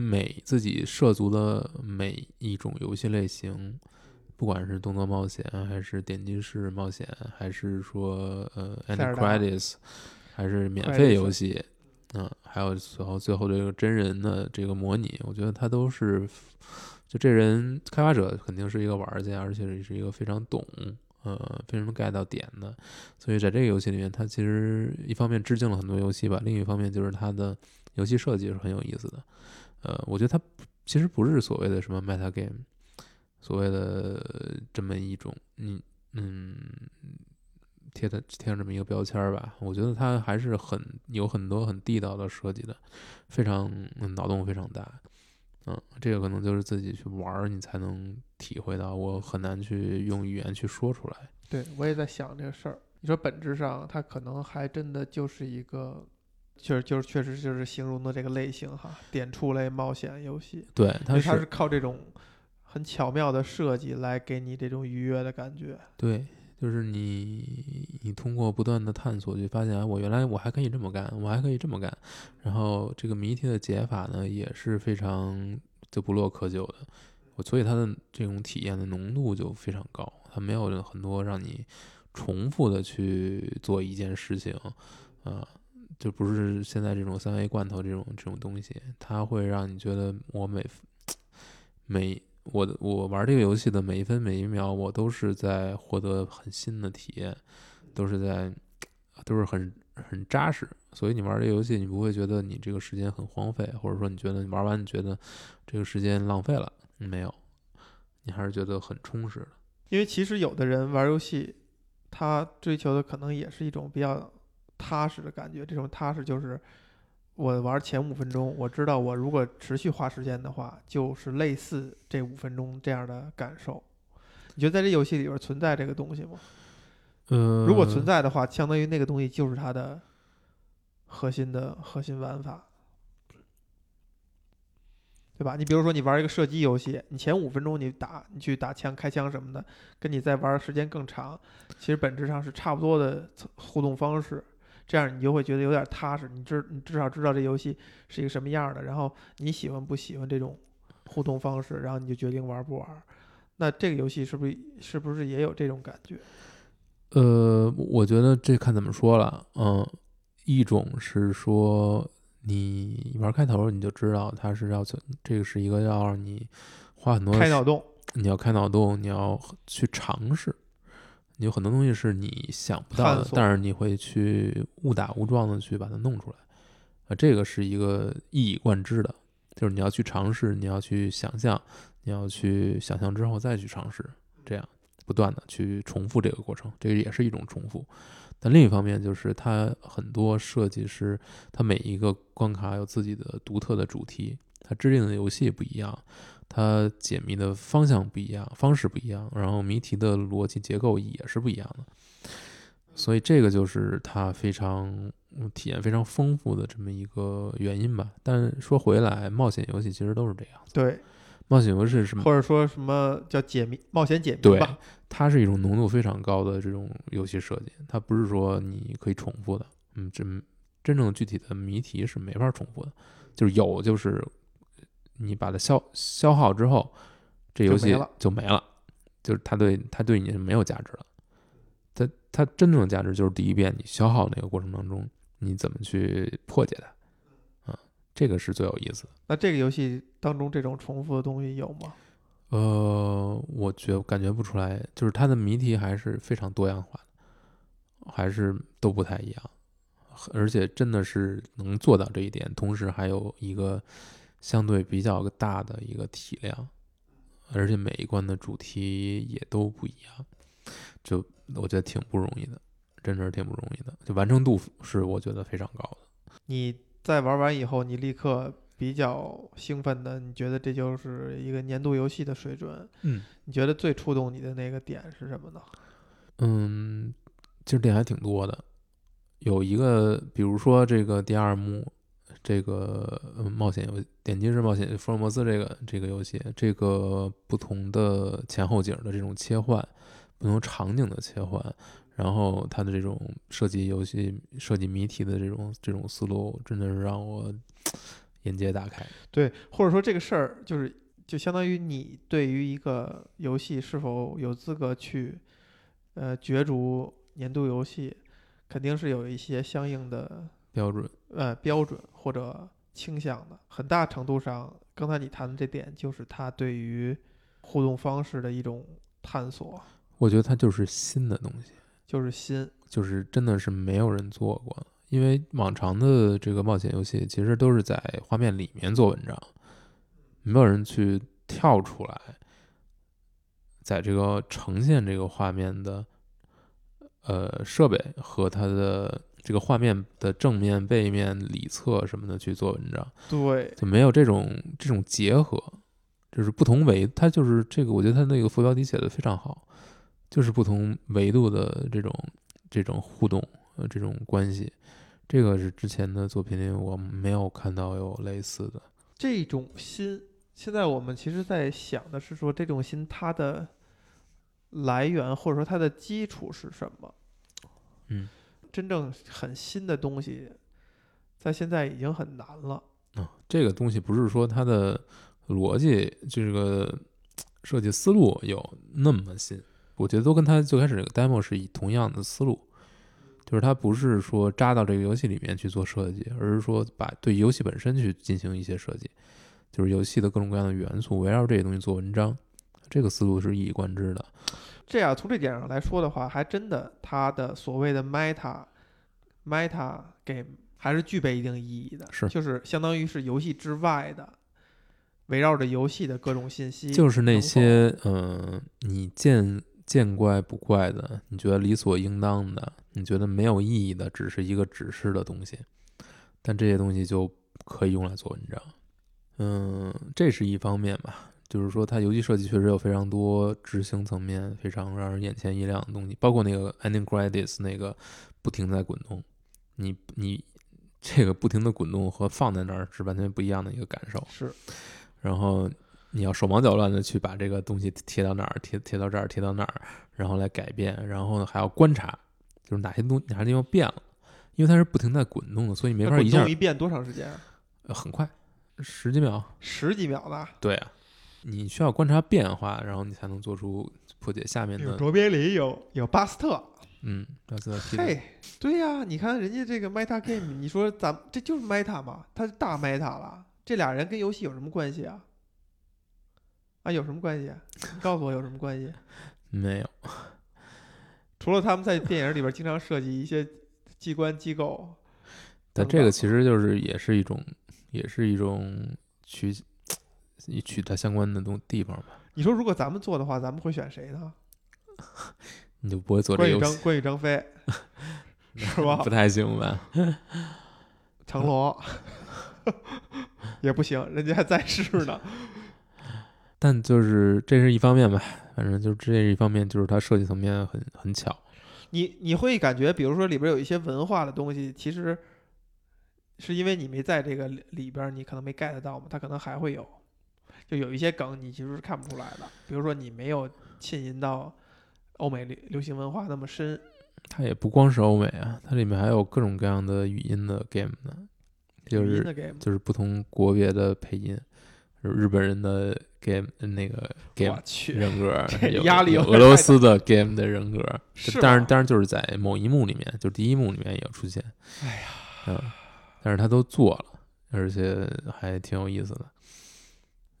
每自己涉足的每一种游戏类型，不管是动作冒险，还是点击式冒险，还是说呃塞 any credits，还是免费游戏，嗯，还有最后最后这个真人的这个模拟，我觉得它都是，就这人开发者肯定是一个玩家，而且也是一个非常懂。呃，非常能 get 到点的，所以在这个游戏里面，它其实一方面致敬了很多游戏吧，另一方面就是它的游戏设计是很有意思的。呃，我觉得它其实不是所谓的什么 meta game，所谓的这么一种，你嗯，贴的贴上这么一个标签儿吧，我觉得它还是很有很多很地道的设计的，非常脑洞非常大。嗯，这个可能就是自己去玩儿，你才能体会到，我很难去用语言去说出来。对我也在想这个事儿。你说本质上，它可能还真的就是一个，就是就是确实就是形容的这个类型哈，点触类冒险游戏，对，它是它是靠这种很巧妙的设计来给你这种愉悦的感觉。对，就是你你通过不断的探索，就发现啊，我原来我还可以这么干，我还可以这么干。然后这个谜题的解法呢，也是非常就不落窠臼的。我所以它的这种体验的浓度就非常高，它没有很多让你重复的去做一件事情，啊、就不是现在这种三 A 罐头这种这种东西，它会让你觉得我每每我的我玩这个游戏的每一分每一秒，我都是在获得很新的体验，都是在都是很很扎实，所以你玩这游戏，你不会觉得你这个时间很荒废，或者说你觉得你玩完你觉得这个时间浪费了，没有，你还是觉得很充实的。因为其实有的人玩游戏，他追求的可能也是一种比较踏实的感觉。这种踏实就是我玩前五分钟，我知道我如果持续花时间的话，就是类似这五分钟这样的感受。你觉得在这游戏里边存在这个东西吗？嗯，如果存在的话，相当于那个东西就是它的核心的核心玩法，对吧？你比如说，你玩一个射击游戏，你前五分钟你打，你去打枪、开枪什么的，跟你在玩时间更长，其实本质上是差不多的互动方式。这样你就会觉得有点踏实，你至你至少知道这游戏是一个什么样的，然后你喜欢不喜欢这种互动方式，然后你就决定玩不玩。那这个游戏是不是是不是也有这种感觉？呃，我觉得这看怎么说了，嗯，一种是说你玩开头你就知道它是要这个是一个要让你花很多开脑洞，你要开脑洞，你要去尝试，你有很多东西是你想不到的，但是你会去误打误撞的去把它弄出来，啊，这个是一个一以贯之的，就是你要去尝试，你要去想象，你要去想象之后再去尝试，这样。不断的去重复这个过程，这个也是一种重复。但另一方面，就是它很多设计师，它每一个关卡有自己的独特的主题，它制定的游戏不一样，它解谜的方向不一样，方式不一样，然后谜题的逻辑结构也是不一样的。所以这个就是它非常体验非常丰富的这么一个原因吧。但说回来，冒险游戏其实都是这样。对。冒险游戏是什么？或者说什么叫解谜、冒险解谜吧？它是一种浓度非常高的这种游戏设计，它不是说你可以重复的。嗯，真真正具体的谜题是没法重复的，就是有，就是你把它消消耗之后，这游戏就没了，就是它对它对你是没有价值了。它它真正的价值就是第一遍你消耗那个过程当中，你怎么去破解它。啊这个是最有意思的。那这个游戏当中这种重复的东西有吗？呃，我觉感觉不出来，就是它的谜题还是非常多样化的，还是都不太一样，而且真的是能做到这一点，同时还有一个相对比较大的一个体量，而且每一关的主题也都不一样，就我觉得挺不容易的，真的是挺不容易的，就完成度是我觉得非常高的。你。在玩完以后，你立刻比较兴奋的，你觉得这就是一个年度游戏的水准？嗯，你觉得最触动你的那个点是什么呢？嗯，其实点还挺多的。有一个，比如说这个第二幕，这个冒险游点击式冒险福尔摩斯这个这个游戏，这个不同的前后景的这种切换，不同场景的切换。然后它的这种设计游戏、设计谜题的这种这种思路，真的是让我 眼界大开。对，或者说这个事儿，就是就相当于你对于一个游戏是否有资格去呃角逐年度游戏，肯定是有一些相应的标准，呃标准或者倾向的。很大程度上，刚才你谈的这点，就是他对于互动方式的一种探索。我觉得它就是新的东西。就是新，就是真的是没有人做过，因为往常的这个冒险游戏其实都是在画面里面做文章，没有人去跳出来，在这个呈现这个画面的呃设备和它的这个画面的正面、背面、里侧什么的去做文章，对，就没有这种这种结合，就是不同维，它就是这个，我觉得它那个副标题写的非常好。就是不同维度的这种这种互动呃这种关系，这个是之前的作品里我没有看到有类似的这种心。现在我们其实在想的是说，这种心它的来源或者说它的基础是什么？嗯，真正很新的东西，在现在已经很难了。啊，这个东西不是说它的逻辑这个设计思路有那么新。我觉得都跟它最开始这个 demo 是以同样的思路，就是它不是说扎到这个游戏里面去做设计，而是说把对游戏本身去进行一些设计，就是游戏的各种各样的元素围绕这些东西做文章，这个思路是一以贯之的。这样从这点上来说的话，还真的它的所谓的 meta meta game 还是具备一定意义的，是就是相当于是游戏之外的，围绕着游戏的各种信息，就是那些嗯、呃你见见怪不怪的，你觉得理所应当的，你觉得没有意义的，只是一个指示的东西，但这些东西就可以用来做文章。嗯，这是一方面吧，就是说它游戏设计确实有非常多执行层面非常让人眼前一亮的东西，包括那个 ending credits 那个不停在滚动，你你这个不停的滚动和放在那儿是完全不一样的一个感受。是然后你要手忙脚乱的去把这个东西贴到哪儿，贴贴到这儿，贴到那儿，然后来改变，然后呢还要观察，就是哪些东哪些地方变了，因为它是不停在滚动的，所以没法一下滚动一遍多长时间啊？呃很快，十几秒。十几秒吧。对啊，你需要观察变化，然后你才能做出破解下面的卓别林有有巴斯特，嗯，巴斯特嘿，对呀、你看人家这个 Meta Game，你说咱这就是 Meta 嘛，它是大 Meta 了，这俩人跟游戏有什么关系啊？啊，有什么关系？你告诉我有什么关系？没有，除了他们在电影里边经常设计一些机关机构，但这个其实就是也是一种，也是一种取取它相关的东地方吧，你说如果咱们做的话，咱们会选谁呢？你就不会做这关羽张关羽张飞 是吧不？太行吧？成龙 也不行，人家还在世呢。但就是这是一方面吧，反正就是这是一方面，就是它设计层面很很巧。你你会感觉，比如说里边有一些文化的东西，其实是因为你没在这个里里边，你可能没 get 到嘛，它可能还会有，就有一些梗你其实是看不出来的。比如说你没有浸淫到欧美流流行文化那么深，它也不光是欧美啊，它里面还有各种各样的语音的 game 呢，就是就是不同国别的配音，就是日本人的 game 那个 game 人格压力有有俄罗斯的 game 的人格，是当然吧当然就是在某一幕里面，就第一幕里面也有出现，哎呀，嗯，但是他都做了，而且还挺有意思的。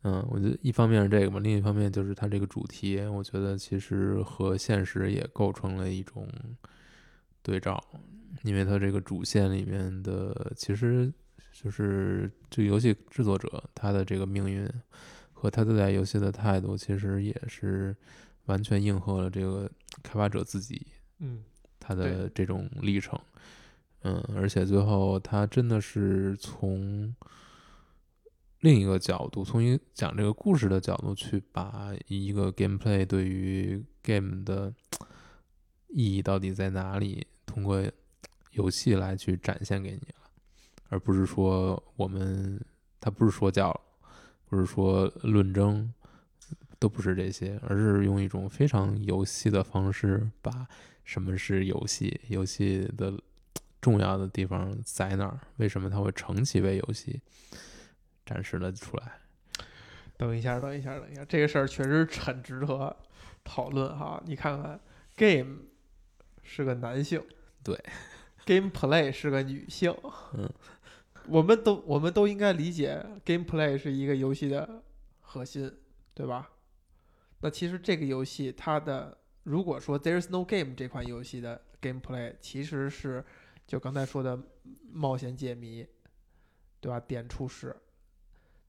嗯，我觉得一方面是这个嘛，另一方面就是它这个主题，我觉得其实和现实也构成了一种对照，因为它这个主线里面的其实就是这个游戏制作者他的这个命运和他对待游戏的态度，其实也是完全应和了这个开发者自己嗯，他的这种历程，嗯，而且最后他真的是从另一个角度，从一讲这个故事的角度去把一个 gameplay 对于 game 的意义到底在哪里，通过游戏来去展现给你了，而不是说我们他不是说教，不是说论证。都不是这些，而是用一种非常游戏的方式，把什么是游戏，游戏的重要的地方在哪儿，为什么它会成其为游戏，展示了出来。等一下，等一下，等一下，这个事儿确实很值得讨论哈。你看看，game 是个男性，对，gameplay 是个女性，嗯，我们都我们都应该理解 gameplay 是一个游戏的核心，对吧？那其实这个游戏它的，如果说 There's No Game 这款游戏的 gameplay 其实是就刚才说的冒险解谜，对吧？点出式，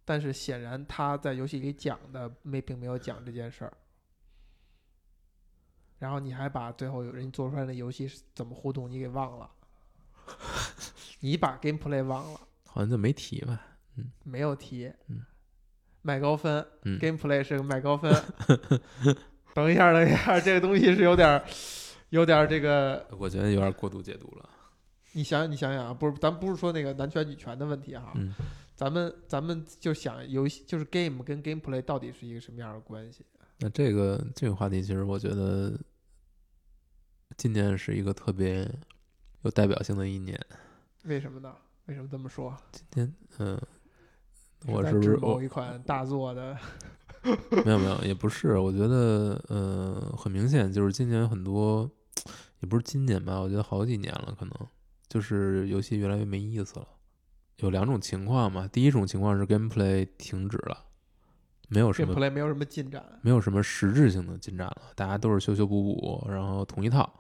但是显然他在游戏里讲的没并没有讲这件事儿。然后你还把最后有人做出来的游戏是怎么互动你给忘了，你把 gameplay 忘了，好像就没提吧？没有提，嗯麦高分，嗯 gameplay 是个麦高分。等一下，等一下，这个东西是有点儿，有点儿这个，我觉得有点过度解读了。你想，你想想啊，不是，咱不是说那个男权女权的问题哈，嗯，咱们咱们就想游戏就是 game 跟 gameplay 到底是一个什么样的关系？那这个这个话题，其实我觉得今年是一个特别有代表性的一年。为什么呢？为什么这么说？今天，嗯、我是不是一款大作的？没有没有，也不是，我觉得呃，很明显就是今年很多，也不是今年吧，我觉得好几年了，可能就是游戏越来越没意思了。有两种情况嘛，第一种情况是 gameplay 停止了，没有什么 gameplay 没有什么进展。没有什么实质性的进展了，大家都是修修补补，然后同一套，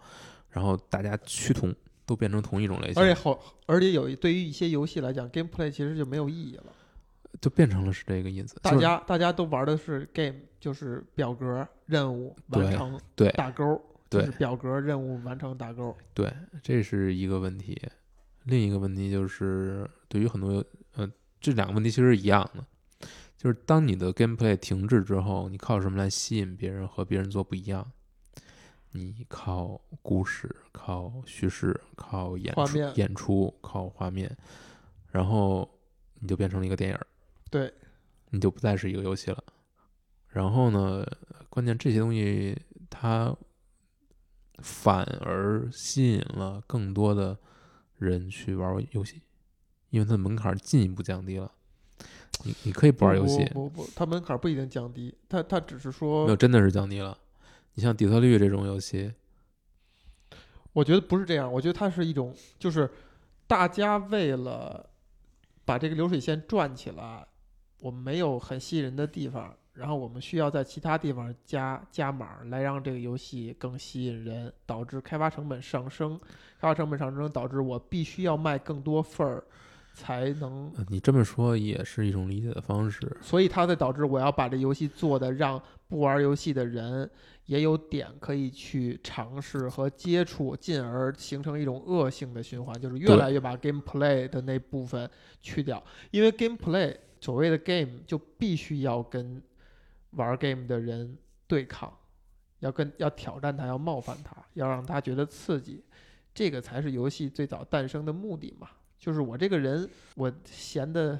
然后大家趋同，都变成同一种类型，而且好，而且有对于一些游戏来讲，gameplay 其实就没有意义了。就变成了是这个意思。就是大家大家都玩的是 game，就是表格任务完成对打勾，就对是表格任务完成打勾。对，这是一个问题。另一个问题就是，对于很多呃，这两个问题其实是一样的，就是当你的 gameplay 停滞之后，你靠什么来吸引别人和别人做不一样？你靠故事，靠叙事，靠演出演出，靠画面，然后你就变成了一个电影儿，对，你就不再是一个游戏了。然后呢，关键这些东西它反而吸引了更多的人去玩游戏，因为它的门槛进一步降低了。你你可以不玩游戏，不不不，它门槛不一定降低，它它只是说没有，真的是降低了。你像底特律这种游戏，我觉得不是这样，我觉得它是一种，就是大家为了把这个流水线转起来，我们没有很吸引人的地方，然后我们需要在其他地方加加码，来让这个游戏更吸引人，导致开发成本上升，开发成本上升导致我必须要卖更多份儿，才能呃你这么说也是一种理解的方式。所以它才导致我要把这游戏做的让不玩游戏的人也有点可以去尝试和接触，进而形成一种恶性的循环，就是越来越把 gameplay 的那部分去掉，因为 gameplay 所谓的 game 就必须要跟玩 game 的人对抗，要跟要挑战他，要冒犯他，要让他觉得刺激，这个才是游戏最早诞生的目的嘛。就是我这个人，我闲的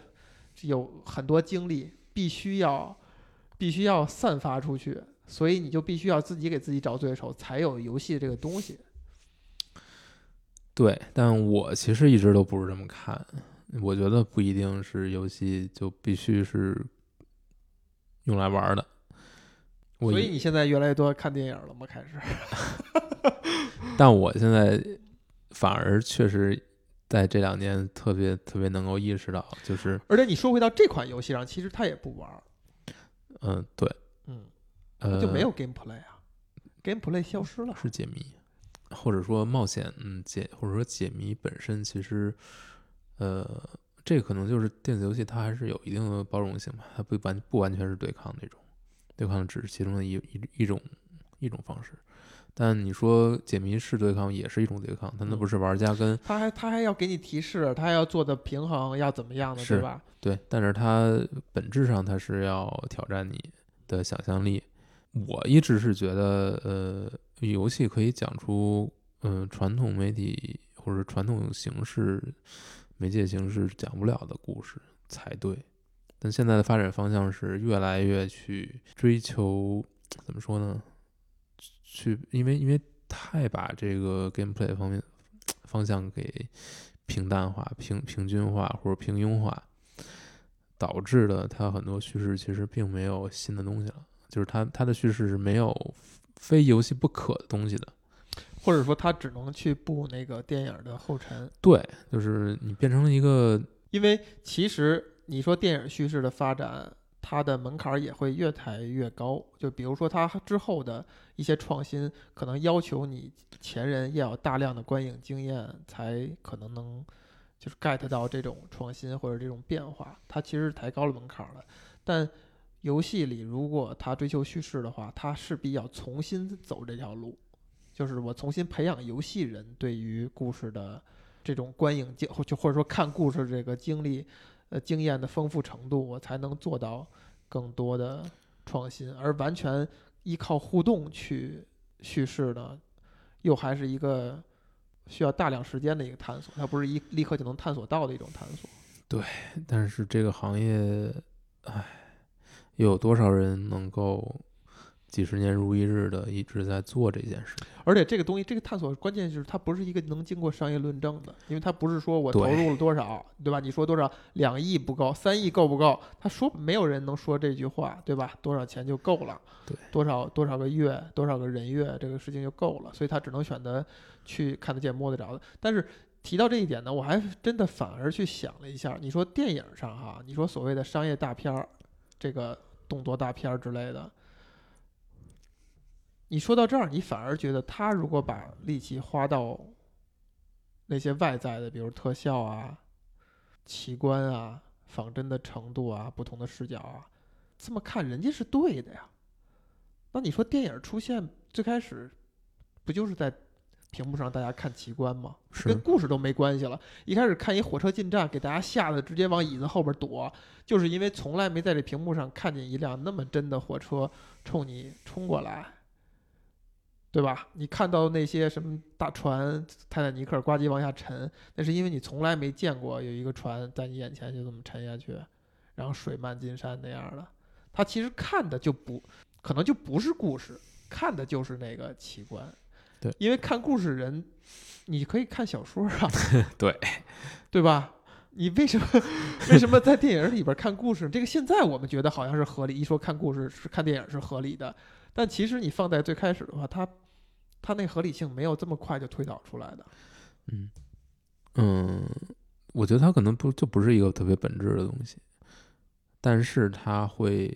有很多精力，必须要必须要散发出去，所以你就必须要自己给自己找对手，才有游戏这个东西。对，但我其实一直都不是这么看。我觉得不一定是游戏就必须是用来玩儿的。所以你现在越来越多看电影了吗？开始？但我现在反而确实在这两年特别特别能够意识到，就是而且你说回到这款游戏上，其实他也不玩儿，嗯，对，嗯，呃，就没有 gameplay 啊，gameplay 消失了。是解谜，或者说冒险，嗯，解或者说解谜本身其实，呃，这个可能就是电子游戏它还是有一定的包容性吧，它不完不完全是对抗那种，对抗只是其中的一一一种一种方式。但你说解谜是对抗，也是一种对抗，但那不是玩家跟他还他还要给你提示，他还要做的平衡，要怎么样的，是对吧？对，但是它本质上它是要挑战你的想象力。我一直是觉得，呃，游戏可以讲出，嗯、传统媒体或者传统形式、媒介形式讲不了的故事才对。但现在的发展方向是越来越去追求，怎么说呢？去，因为因为太把这个 gameplay 方面方向给平淡化、平平均化或者平庸化，导致的它很多叙事其实并没有新的东西了，就是它它的叙事是没有非游戏不可的东西的。或者说他只能去步那个电影的后尘，对，就是你变成了一个因为其实你说电影叙事的发展，它的门槛儿也会越抬越高。就比如说它之后的一些创新，可能要求你前人要有大量的观影经验，才可能能就是 get 到这种创新或者这种变化。它其实是抬高了门槛儿了，但游戏里如果它追求叙事的话，它势必要重新走这条路，就是我重新培养游戏人对于故事的这种观影经，或就或者说看故事这个经历，呃，经验的丰富程度，我才能做到更多的创新。而完全依靠互动去叙事呢，又还是一个需要大量时间的一个探索，它不是一立刻就能探索到的一种探索。对但是这个行业，唉，有多少人能够几十年如一日的一直在做这件事？而且这个东西，这个探索关键就是它不是一个能经过商业论证的，因为它不是说我投入了多少，对吧？你说多少两亿不够，三亿够不够？他说没有人能说这句话，对吧？多少钱就够了，对，多少多少个月，多少个人月，这个事情就够了，所以他只能选择去看得见摸得着的。但是提到这一点呢，我还真的反而去想了一下，你说电影上哈，你说所谓的商业大片儿，这个动作大片儿之类的。你说到这儿，你反而觉得他如果把力气花到那些外在的，比如特效啊、奇观啊、仿真的程度啊、不同的视角啊，这么看人家是对的呀。那你说电影出现最开始不就是在屏幕上大家看奇观吗？跟故事都没关系了。一开始看一火车进站，给大家吓得直接往椅子后边躲，就是因为从来没在这屏幕上看见一辆那么真的火车冲你冲过来，对吧？你看到那些什么大船、泰坦尼克呱唧往下沉，那是因为你从来没见过有一个船在你眼前就这么沉下去，然后水漫金山那样的。他其实看的就不可能就不是故事，看的就是那个奇观。对，因为看故事人，你可以看小说啊，对，对吧？你为什么为什么在电影里边看故事？这个现在我们觉得好像是合理，一说看故事是看电影是合理的，但其实你放在最开始的话，它它那合理性没有这么快就推导出来的。嗯嗯，我觉得它可能不就不是一个特别本质的东西，但是它会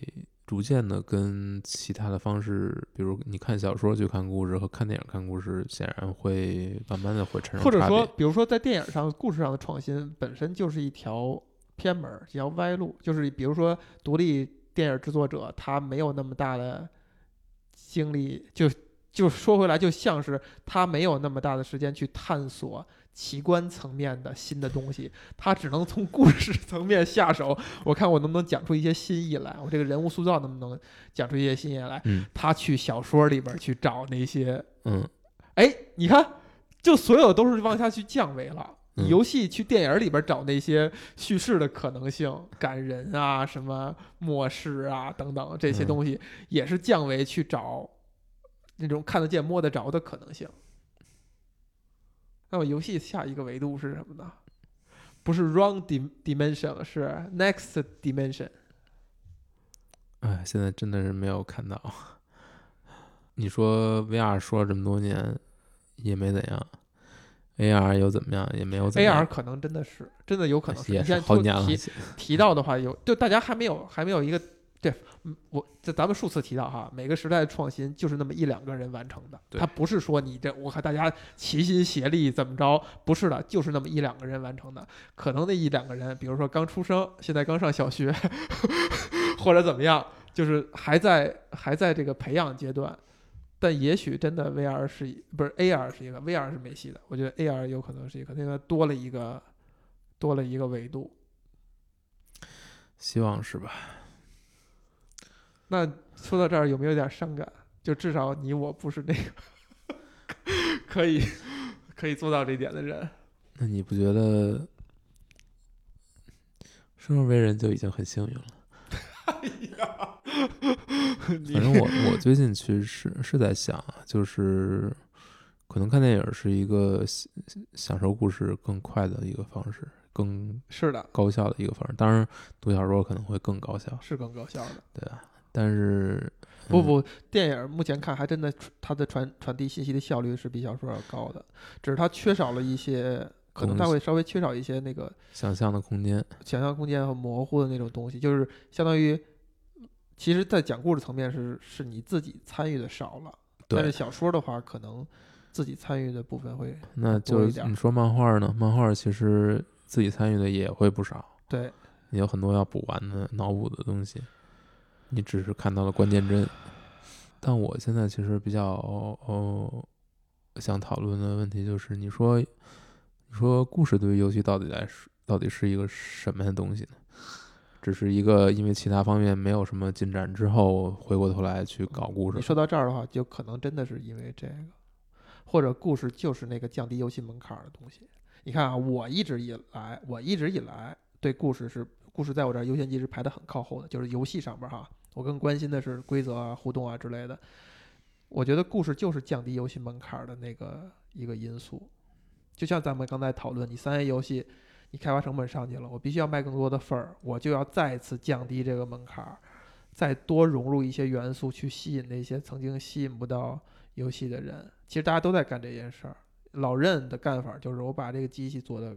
逐渐的跟其他的方式，比如你看小说去看故事和看电影看故事，显然会慢慢的会产生或者说，比如说在电影上、故事上的创新本身就是一条偏门儿，一条歪路。就是比如说，独立电影制作者他没有那么大的精力，就就说回来，就像是他没有那么大的时间去探索奇观层面的新的东西，他只能从故事层面下手。我看我能不能讲出一些新意来，我这个人物塑造能不能讲出一些新意来？嗯他去小说里边去找那些嗯哎，你看，就所有都是往下去降维了。嗯游戏去电影里边找那些叙事的可能性，感人啊，什么末世啊等等这些嗯东西，也是降维去找那种看得见摸得着的可能性。那么游戏下一个维度是什么呢？不是 wrong dim dimension，是 next dimension。哎，现在真的是没有看到。你说 VR 说了这么多年，也没怎样；AR 又怎么样，也没有怎么 AR。可能真的是，真的有可能是。也是你现在就好年了提，提到的话有，就大家还没有还没有一个对，嗯我这咱们数次提到哈，每个时代的创新就是那么一两个人完成的，对它不是说你这我看大家齐心协力怎么着，不是的，就是那么一两个人完成的。可能那一两个人，比如说刚出生，现在刚上小学，或者怎么样，就是还在还在这个培养阶段。但也许真的 VR 是一不是 AR 是一个 VR 是没戏的，我觉得 AR 有可能是一个，那个多了一个多了一个维度。希望是吧？那说到这儿，有没有点伤感？就至少你我不是那个 可以可以做到这一点的人。那你不觉得生而为人就已经很幸运了？反正我我最近其实是是在想啊，就是可能看电影是一个享享受故事更快的一个方式，更是的，高效的一个方式。当然，读小说可能会更高效，是更高效的。对啊？但是嗯不不，电影目前看还真的它的传传递信息的效率是比小说要高的，只是它缺少了一些，可能它会稍微缺少一些那个想象的空间，想象空间和模糊的那种东西，就是相当于，其实，在讲故事层面是是你自己参与的少了，但是，小说的话，可能自己参与的部分会那多一点儿就是你说漫画呢？漫画其实自己参与的也会不少。对你有很多要补完的脑补的东西，你只是看到了关键帧。但我现在其实比较哦想讨论的问题就是，你说你说故事对于游戏到底来说到底是一个什么样的东西呢？只是一个因为其他方面没有什么进展之后，回过头来去搞故事。你说到这儿的话，就可能真的是因为这个，或者故事就是那个降低游戏门槛儿的东西。你看啊，我一直以来，我一直以来对故事是故事在我这儿优先级是排的很靠后的，就是游戏上边儿哈，我更关心的是规则啊、互动啊之类的。我觉得故事就是降低游戏门槛儿的那个一个因素。就像咱们刚才讨论，你三 A 游戏，你开发成本上去了，我必须要卖更多的份儿，我就要再次降低这个门槛儿，再多融入一些元素去吸引那些曾经吸引不到游戏的人。其实大家都在干这件事儿。老任的干法就是我把这个机器做的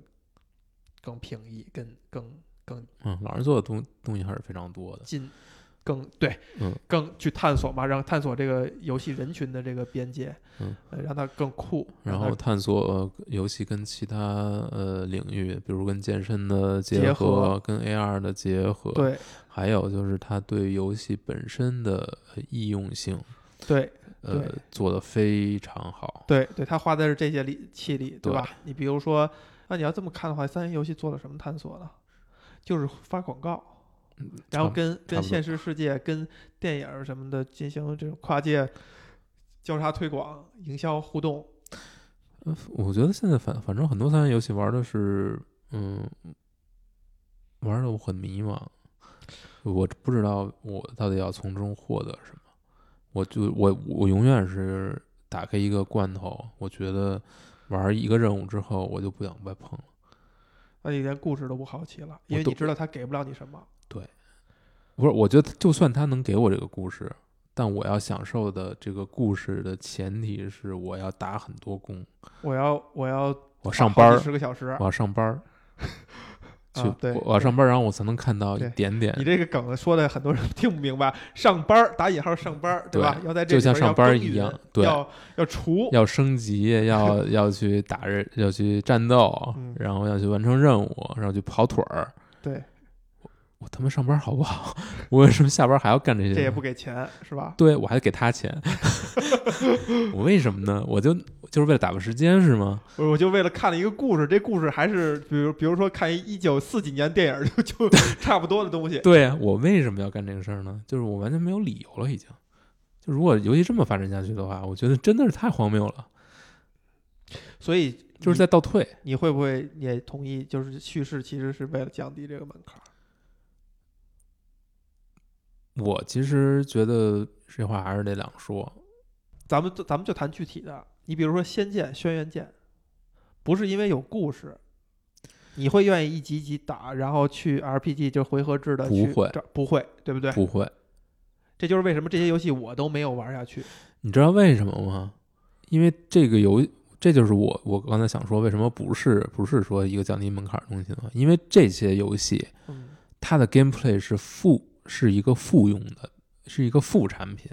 更平易、更更更嗯，老人做的东东西还是非常多的。近更对，嗯，更去探索嘛，让探索这个游戏人群的这个边界，嗯呃，让它更酷，然后探索呃游戏跟其他呃领域，比如跟健身的结结合跟 AR 的结合，，对还有就是它对游戏本身的呃易用性，对呃，做的非常好。对对，他花的是这些力气力，对对吧？你比如说，那你要这么看的话，三 A 游戏做了什么探索呢？就是发广告，然后跟跟现实世界、跟电影什么的进行这种跨界交叉推广、营销互动。呃我觉得现在反反正很多三 A 游戏玩的是，嗯，玩的我很迷茫，我不知道我到底要从中获得什么。我就我我永远是打开一个罐头，我觉得玩一个任务之后，我就不想再碰了。那你连故事都不好奇了，因为你知道他给不了你什么。不是，我觉得就算他能给我这个故事，但我要享受的这个故事的前提是我要打很多工，我要我要我上班儿，十个小时我，要上班儿，去、啊对我我要上班儿，然后我才能看到一点点你，这个梗说的很多人 听不明白。上班儿打引号上班儿，对吧？要在这就像上班儿一样对要要除，要升级，要 要去打人，要去战斗，嗯然后要去完成任务，然后去跑腿儿。对，我他妈上班好不好？我为什么下班还要干这些？这也不给钱是吧？对我还给他钱，我为什么呢？我就就是为了打发时间是吗？我我就为了看了一个故事，这故事还是比如比如说看一九四几年电影 就就差不多的东西。对呀、我为什么要干这个事儿呢？就是我完全没有理由了，已经。就如果游戏这么发展下去的话，我觉得真的是太荒谬了，所以就是在倒退。你会不会也同意，就是叙事其实是为了降低这个门槛儿？我其实觉得这话还是得两说。咱们就咱们就谈具体的，你比如说《仙剑》《轩辕剑》，不是因为有故事，你会愿意一集一集打，然后去 RPG 就回合制的去不会不会，对不对？不会，这就是为什么这些游戏我都没有玩下去。你知道为什么吗？因为这个游，这就是我我刚才想说，为什么不是不是说一个降低门槛的东西呢？因为这些游戏嗯，它的 gameplay 是附是一个附用的，是一个副产品，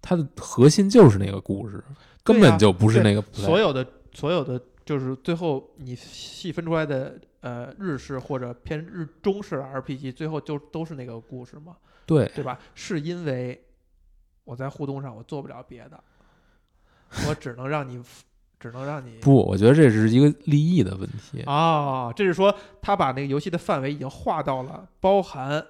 它的核心就是那个故事，根本就不是那个所有的所有的就是最后你细分出来的呃日式或者偏日中式 RPG，最后就都是那个故事嘛，对。对吧？是因为我在互动上我做不了别的，我只能让你只能让你不，我觉得这是一个利益的问题。啊，这是说他把那个游戏的范围已经划到了包含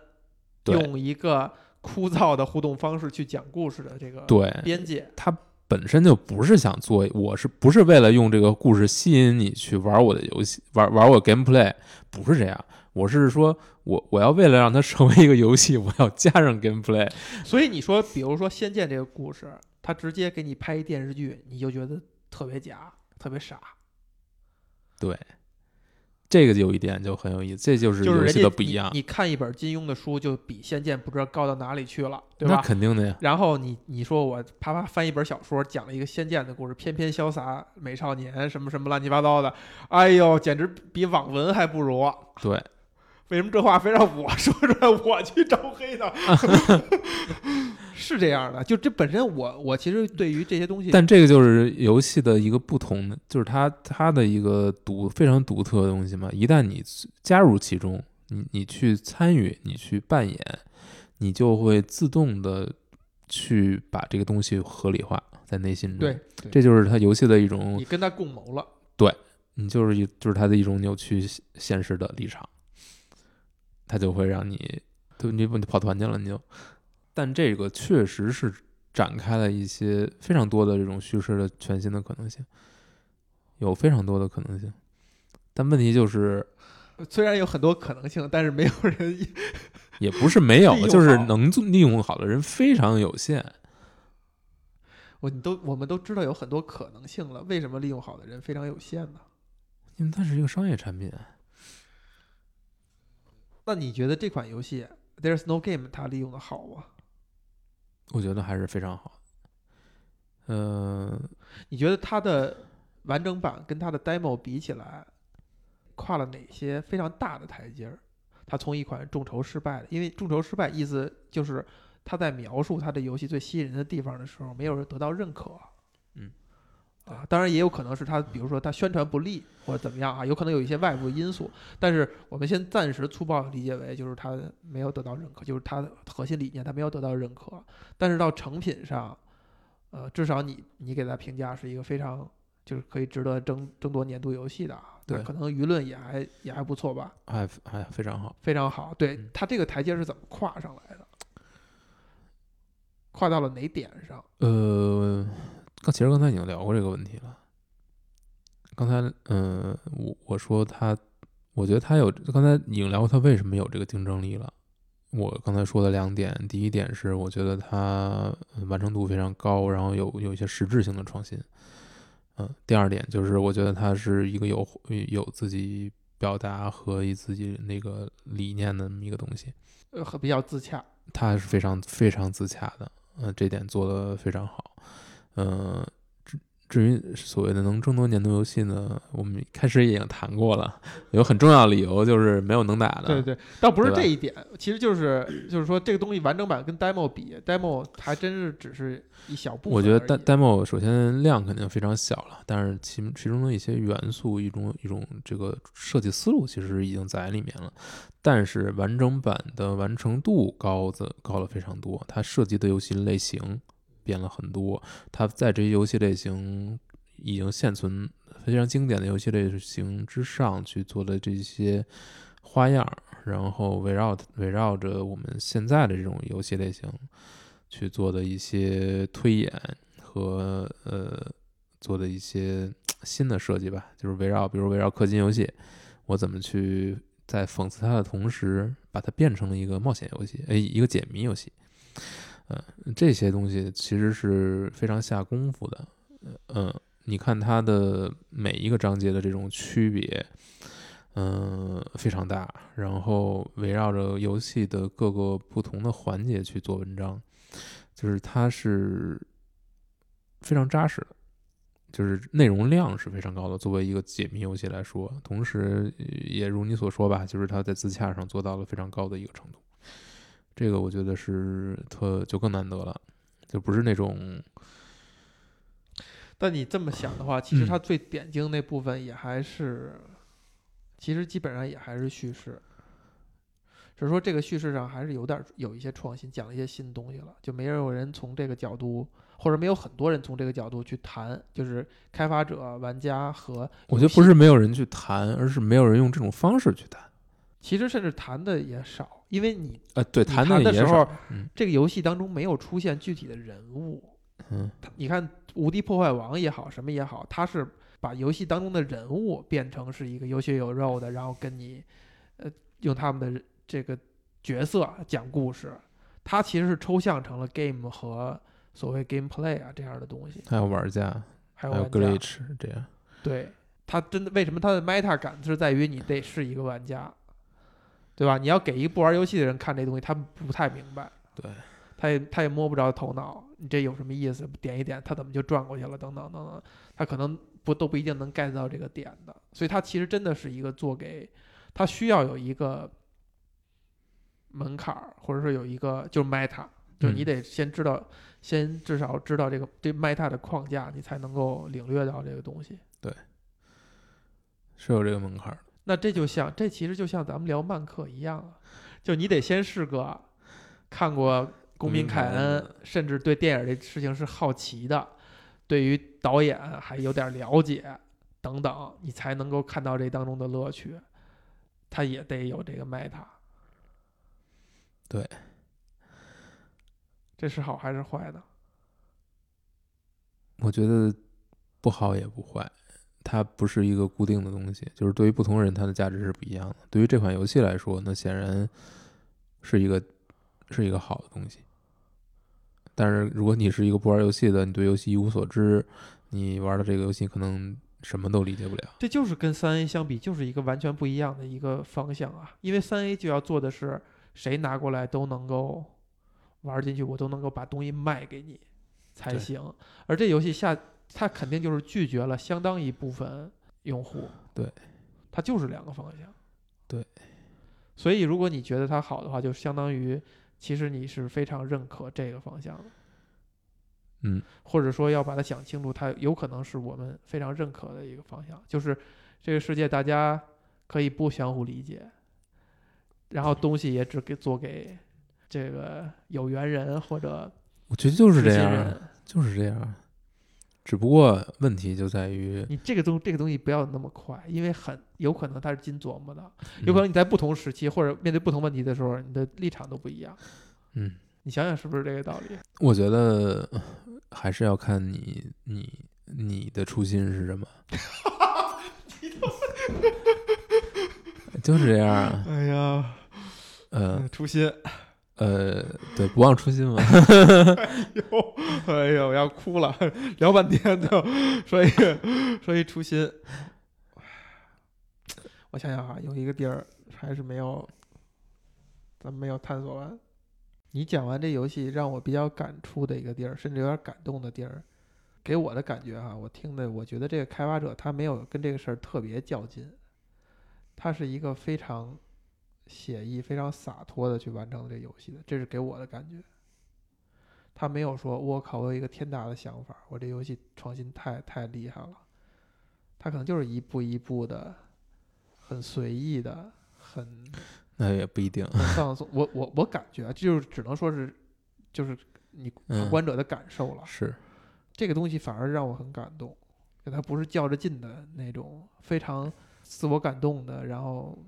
用一个枯燥的互动方式去讲故事的这个对，边界。他本身就不是想做，我是不是为了用这个故事吸引你去玩我的游戏，玩玩我 gameplay，不是这样。我是说我我要为了让它成为一个游戏，我要加上 gameplay。所以你说，比如说《仙剑》这个故事，他直接给你拍一电视剧，你就觉得特别假，特别傻。对，这个有一点就很有意思，这就是游戏的不一样你。。你看一本金庸的书，就比《仙剑》不知道高到哪里去了，对那吧？肯定的呀，然后你你说我啪啪翻一本小说，讲了一个《仙剑》的故事，翩翩潇洒美少年，什么什么乱七八糟的，哎呦，简直比网文还不如。对，为什么这话非让我说出来，我去招黑呢？是这样的，就这本身我我其实对于这些东西，但这个就是游戏的一个不同的，就是它它的一个独非常独特的东西嘛。一旦你加入其中，你你去参与，你去扮演，你就会自动的去把这个东西合理化在内心中。对，对这就是它游戏的一种你，跟他共谋了。对你就是一就是它的一种扭曲现实的立场，它就会让你，对你你跑团去了你就，但这个确实是展开了一些非常多的这种叙事的全新的可能性，有非常多的可能性，但问题就是虽然有很多可能性，但是没有人也不是没有 就是能利用好的人非常有限。我你都我们都知道有很多可能性了，为什么利用好的人非常有限呢？因为它是一个商业产品，那你觉得这款游戏《There's No Game》它利用的好吗？我觉得还是非常好。嗯、你觉得它的完整版跟它的 demo 比起来，跨了哪些非常大的台阶儿？它从一款众筹失败的，因为众筹失败意思就是他在描述他的游戏最吸引人的地方的时候，没有人得到认可。嗯，啊，当然也有可能是他，比如说他宣传不力或者怎么样啊，有可能有一些外部因素。但是我们先暂时粗暴地理解为，就是他没有得到认可，就是他的核心理念他没有得到认可。但是到成品上，呃，至少你你给他评价是一个非常就是可以值得争争夺年度游戏的啊。对可能舆论也还也还不错吧，还还非常好。非常好。对嗯他这个台阶是怎么跨上来的？跨到了哪点上？呃，刚其实刚才已经聊过这个问题了。刚才，嗯、我我说他，我觉得他有，刚才已经聊过他为什么有这个竞争力了。我刚才说的两点，第一点是我觉得它呃完成度非常高，然后有有一些实质性的创新。嗯、第二点就是我觉得它是一个有有自己表达和以自己那个理念的那么一个东西。呃，和比较自洽。他是非常非常自洽的，呃，这点做的非常好。呃，至至于所谓的能争夺年度游戏呢，我们开始也已经谈过了，有很重要的理由就是没有能打的。对对，倒不是这一点，其实就是就是说这个东西完整版跟 demo 比，demo 还真是只是一小部分我觉得 demo 首先量肯定非常小了，但是其其中的一些元素，一种一种这个设计思路其实已经在里面了，但是完整版的完成度高的高了非常多，它涉及的游戏类型变了很多，它在这些游戏类型已经现存非常经典的游戏类型之上去做的这些花样，然后围绕围绕着我们现在的这种游戏类型。去做的一些推演和呃做的一些新的设计吧，就是围绕比如围绕氪金游戏，我怎么去在讽刺它的同时，把它变成了一个冒险游戏，哎，一个解谜游戏，嗯、这些东西其实是非常下功夫的，嗯、你看它的每一个章节的这种区别。嗯，非常大，然后围绕着游戏的各个不同的环节去做文章，就是它是非常扎实的，就是内容量是非常高的。作为一个解谜游戏来说，同时也如你所说吧，就是它在自洽上做到了非常高的一个程度。这个我觉得是特就更难得了，就不是那种但你这么想的话，其实嗯它最点睛那部分也还是，其实基本上也还是叙事，只是说这个叙事上还是有点儿有一些创新，讲了一些新东西了，就没有人从这个角度，或者没有很多人从这个角度去谈，就是开发者、玩家和我觉得不是没有人去谈，而是没有人用这种方式去谈。其实甚至谈的也少，因为你呃，对，你谈谈的时候，嗯这个游戏当中没有出现具体的人物，嗯，你看《无敌破坏王》也好，什么也好，他是把游戏当中的人物变成是一个有血有肉的，然后跟你，呃，用他们的这个角色讲故事。他其实是抽象成了 game 和所谓 gameplay 啊这样的东西，还有玩家，还有还有 glitch 这样。对，他真的为什么他的 meta 感是在于你得是一个玩家，对吧？你要给一个不玩游戏的人看这东西，他们不太明白。对，他也他也摸不着头脑，你这有什么意思？点一点，他怎么就转过去了？等等等等，他可能不都不一定能 get 到这个点的，所以他其实真的是一个做给他需要有一个门槛儿，或者说有一个就是 meta，就是你嗯得先知道，先至少知道这个这 meta 的框架，你才能够领略到这个东西。对是有这个门槛儿的。那这就像这其实就像咱们聊漫客一样啊，就你得先是个看过《公民凯恩》，甚至对电影这事情是好奇的，对于导演还有点了解等等，你才能够看到这当中的乐趣。他也得有这个 meta。对，这是好还是坏呢？我觉得不好也不坏，它不是一个固定的东西，就是对于不同人，它的价值是不一样的。对于这款游戏来说，那显然是一个是一个好的东西。但是如果你是一个不玩游戏的，你对游戏一无所知，你玩的这个游戏可能什么都理解不了。这就是跟三 A 相比，就是一个完全不一样的一个方向啊。因为三 A 就要做的是，谁拿过来都能够玩进去，我都能够把东西卖给你才行。而这游戏下，它肯定就是拒绝了相当一部分用户。对，它就是两个方向。对，所以如果你觉得它好的话，就相当于其实你是非常认可这个方向的。嗯，或者说要把它想清楚，它有可能是我们非常认可的一个方向，就是这个世界大家可以不相互理解，然后东西也只给做给这个有缘人或者我觉得就是这样。就是这样。只不过问题就在于，你这个东这个东西不要那么快，因为很有可能它是经琢磨的，有可能你在不同时期或者面对不同问题的时候，你的立场都不一样。嗯，你想想是不是这个道理？我觉得还是要看你你你的初心是什么。就是这样啊，哎呀，呃初心，呃，对，不忘初心嘛。哟，哎呦，我要哭了，聊半天就说一个说一初心。我想想哈，有一个地儿还是没有，咱们没有探索完。你讲完这游戏，让我比较感触的一个地儿，甚至有点感动的地儿，给我的感觉哈，我听的，我觉得这个开发者他没有跟这个事儿特别较劲，他是一个非常写意、非常洒脱的去完成这游戏的，这是给我的感觉。他没有说“我靠，我有一个天大的想法，我这游戏创新太太厉害了”，他可能就是一步一步的，很随意的，很 那也不一定。很放松。我我我感觉啊就是只能说是，就是你旁嗯观者的感受了。是，这个东西反而让我很感动，就它不是较着劲的那种，非常自我感动的，然后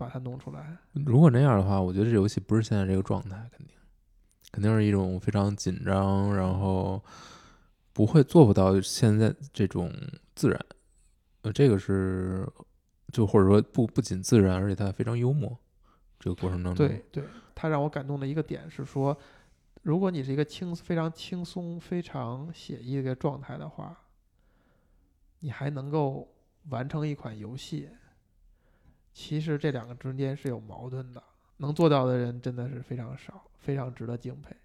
把它弄出来。如果那样的话，我觉得这游戏不是现在这个状态，肯定肯定是一种非常紧张，然后不会做不到现在这种自然。呃，这个是就或者说不不仅自然，而且它非常幽默。这个过程当中，对对，它让我感动的一个点是说，如果你是一个轻非常轻松、非常写意的一个状态的话，你还能够完成一款游戏，其实这两个中间是有矛盾的。能做到的人真的是非常少，非常值得敬佩。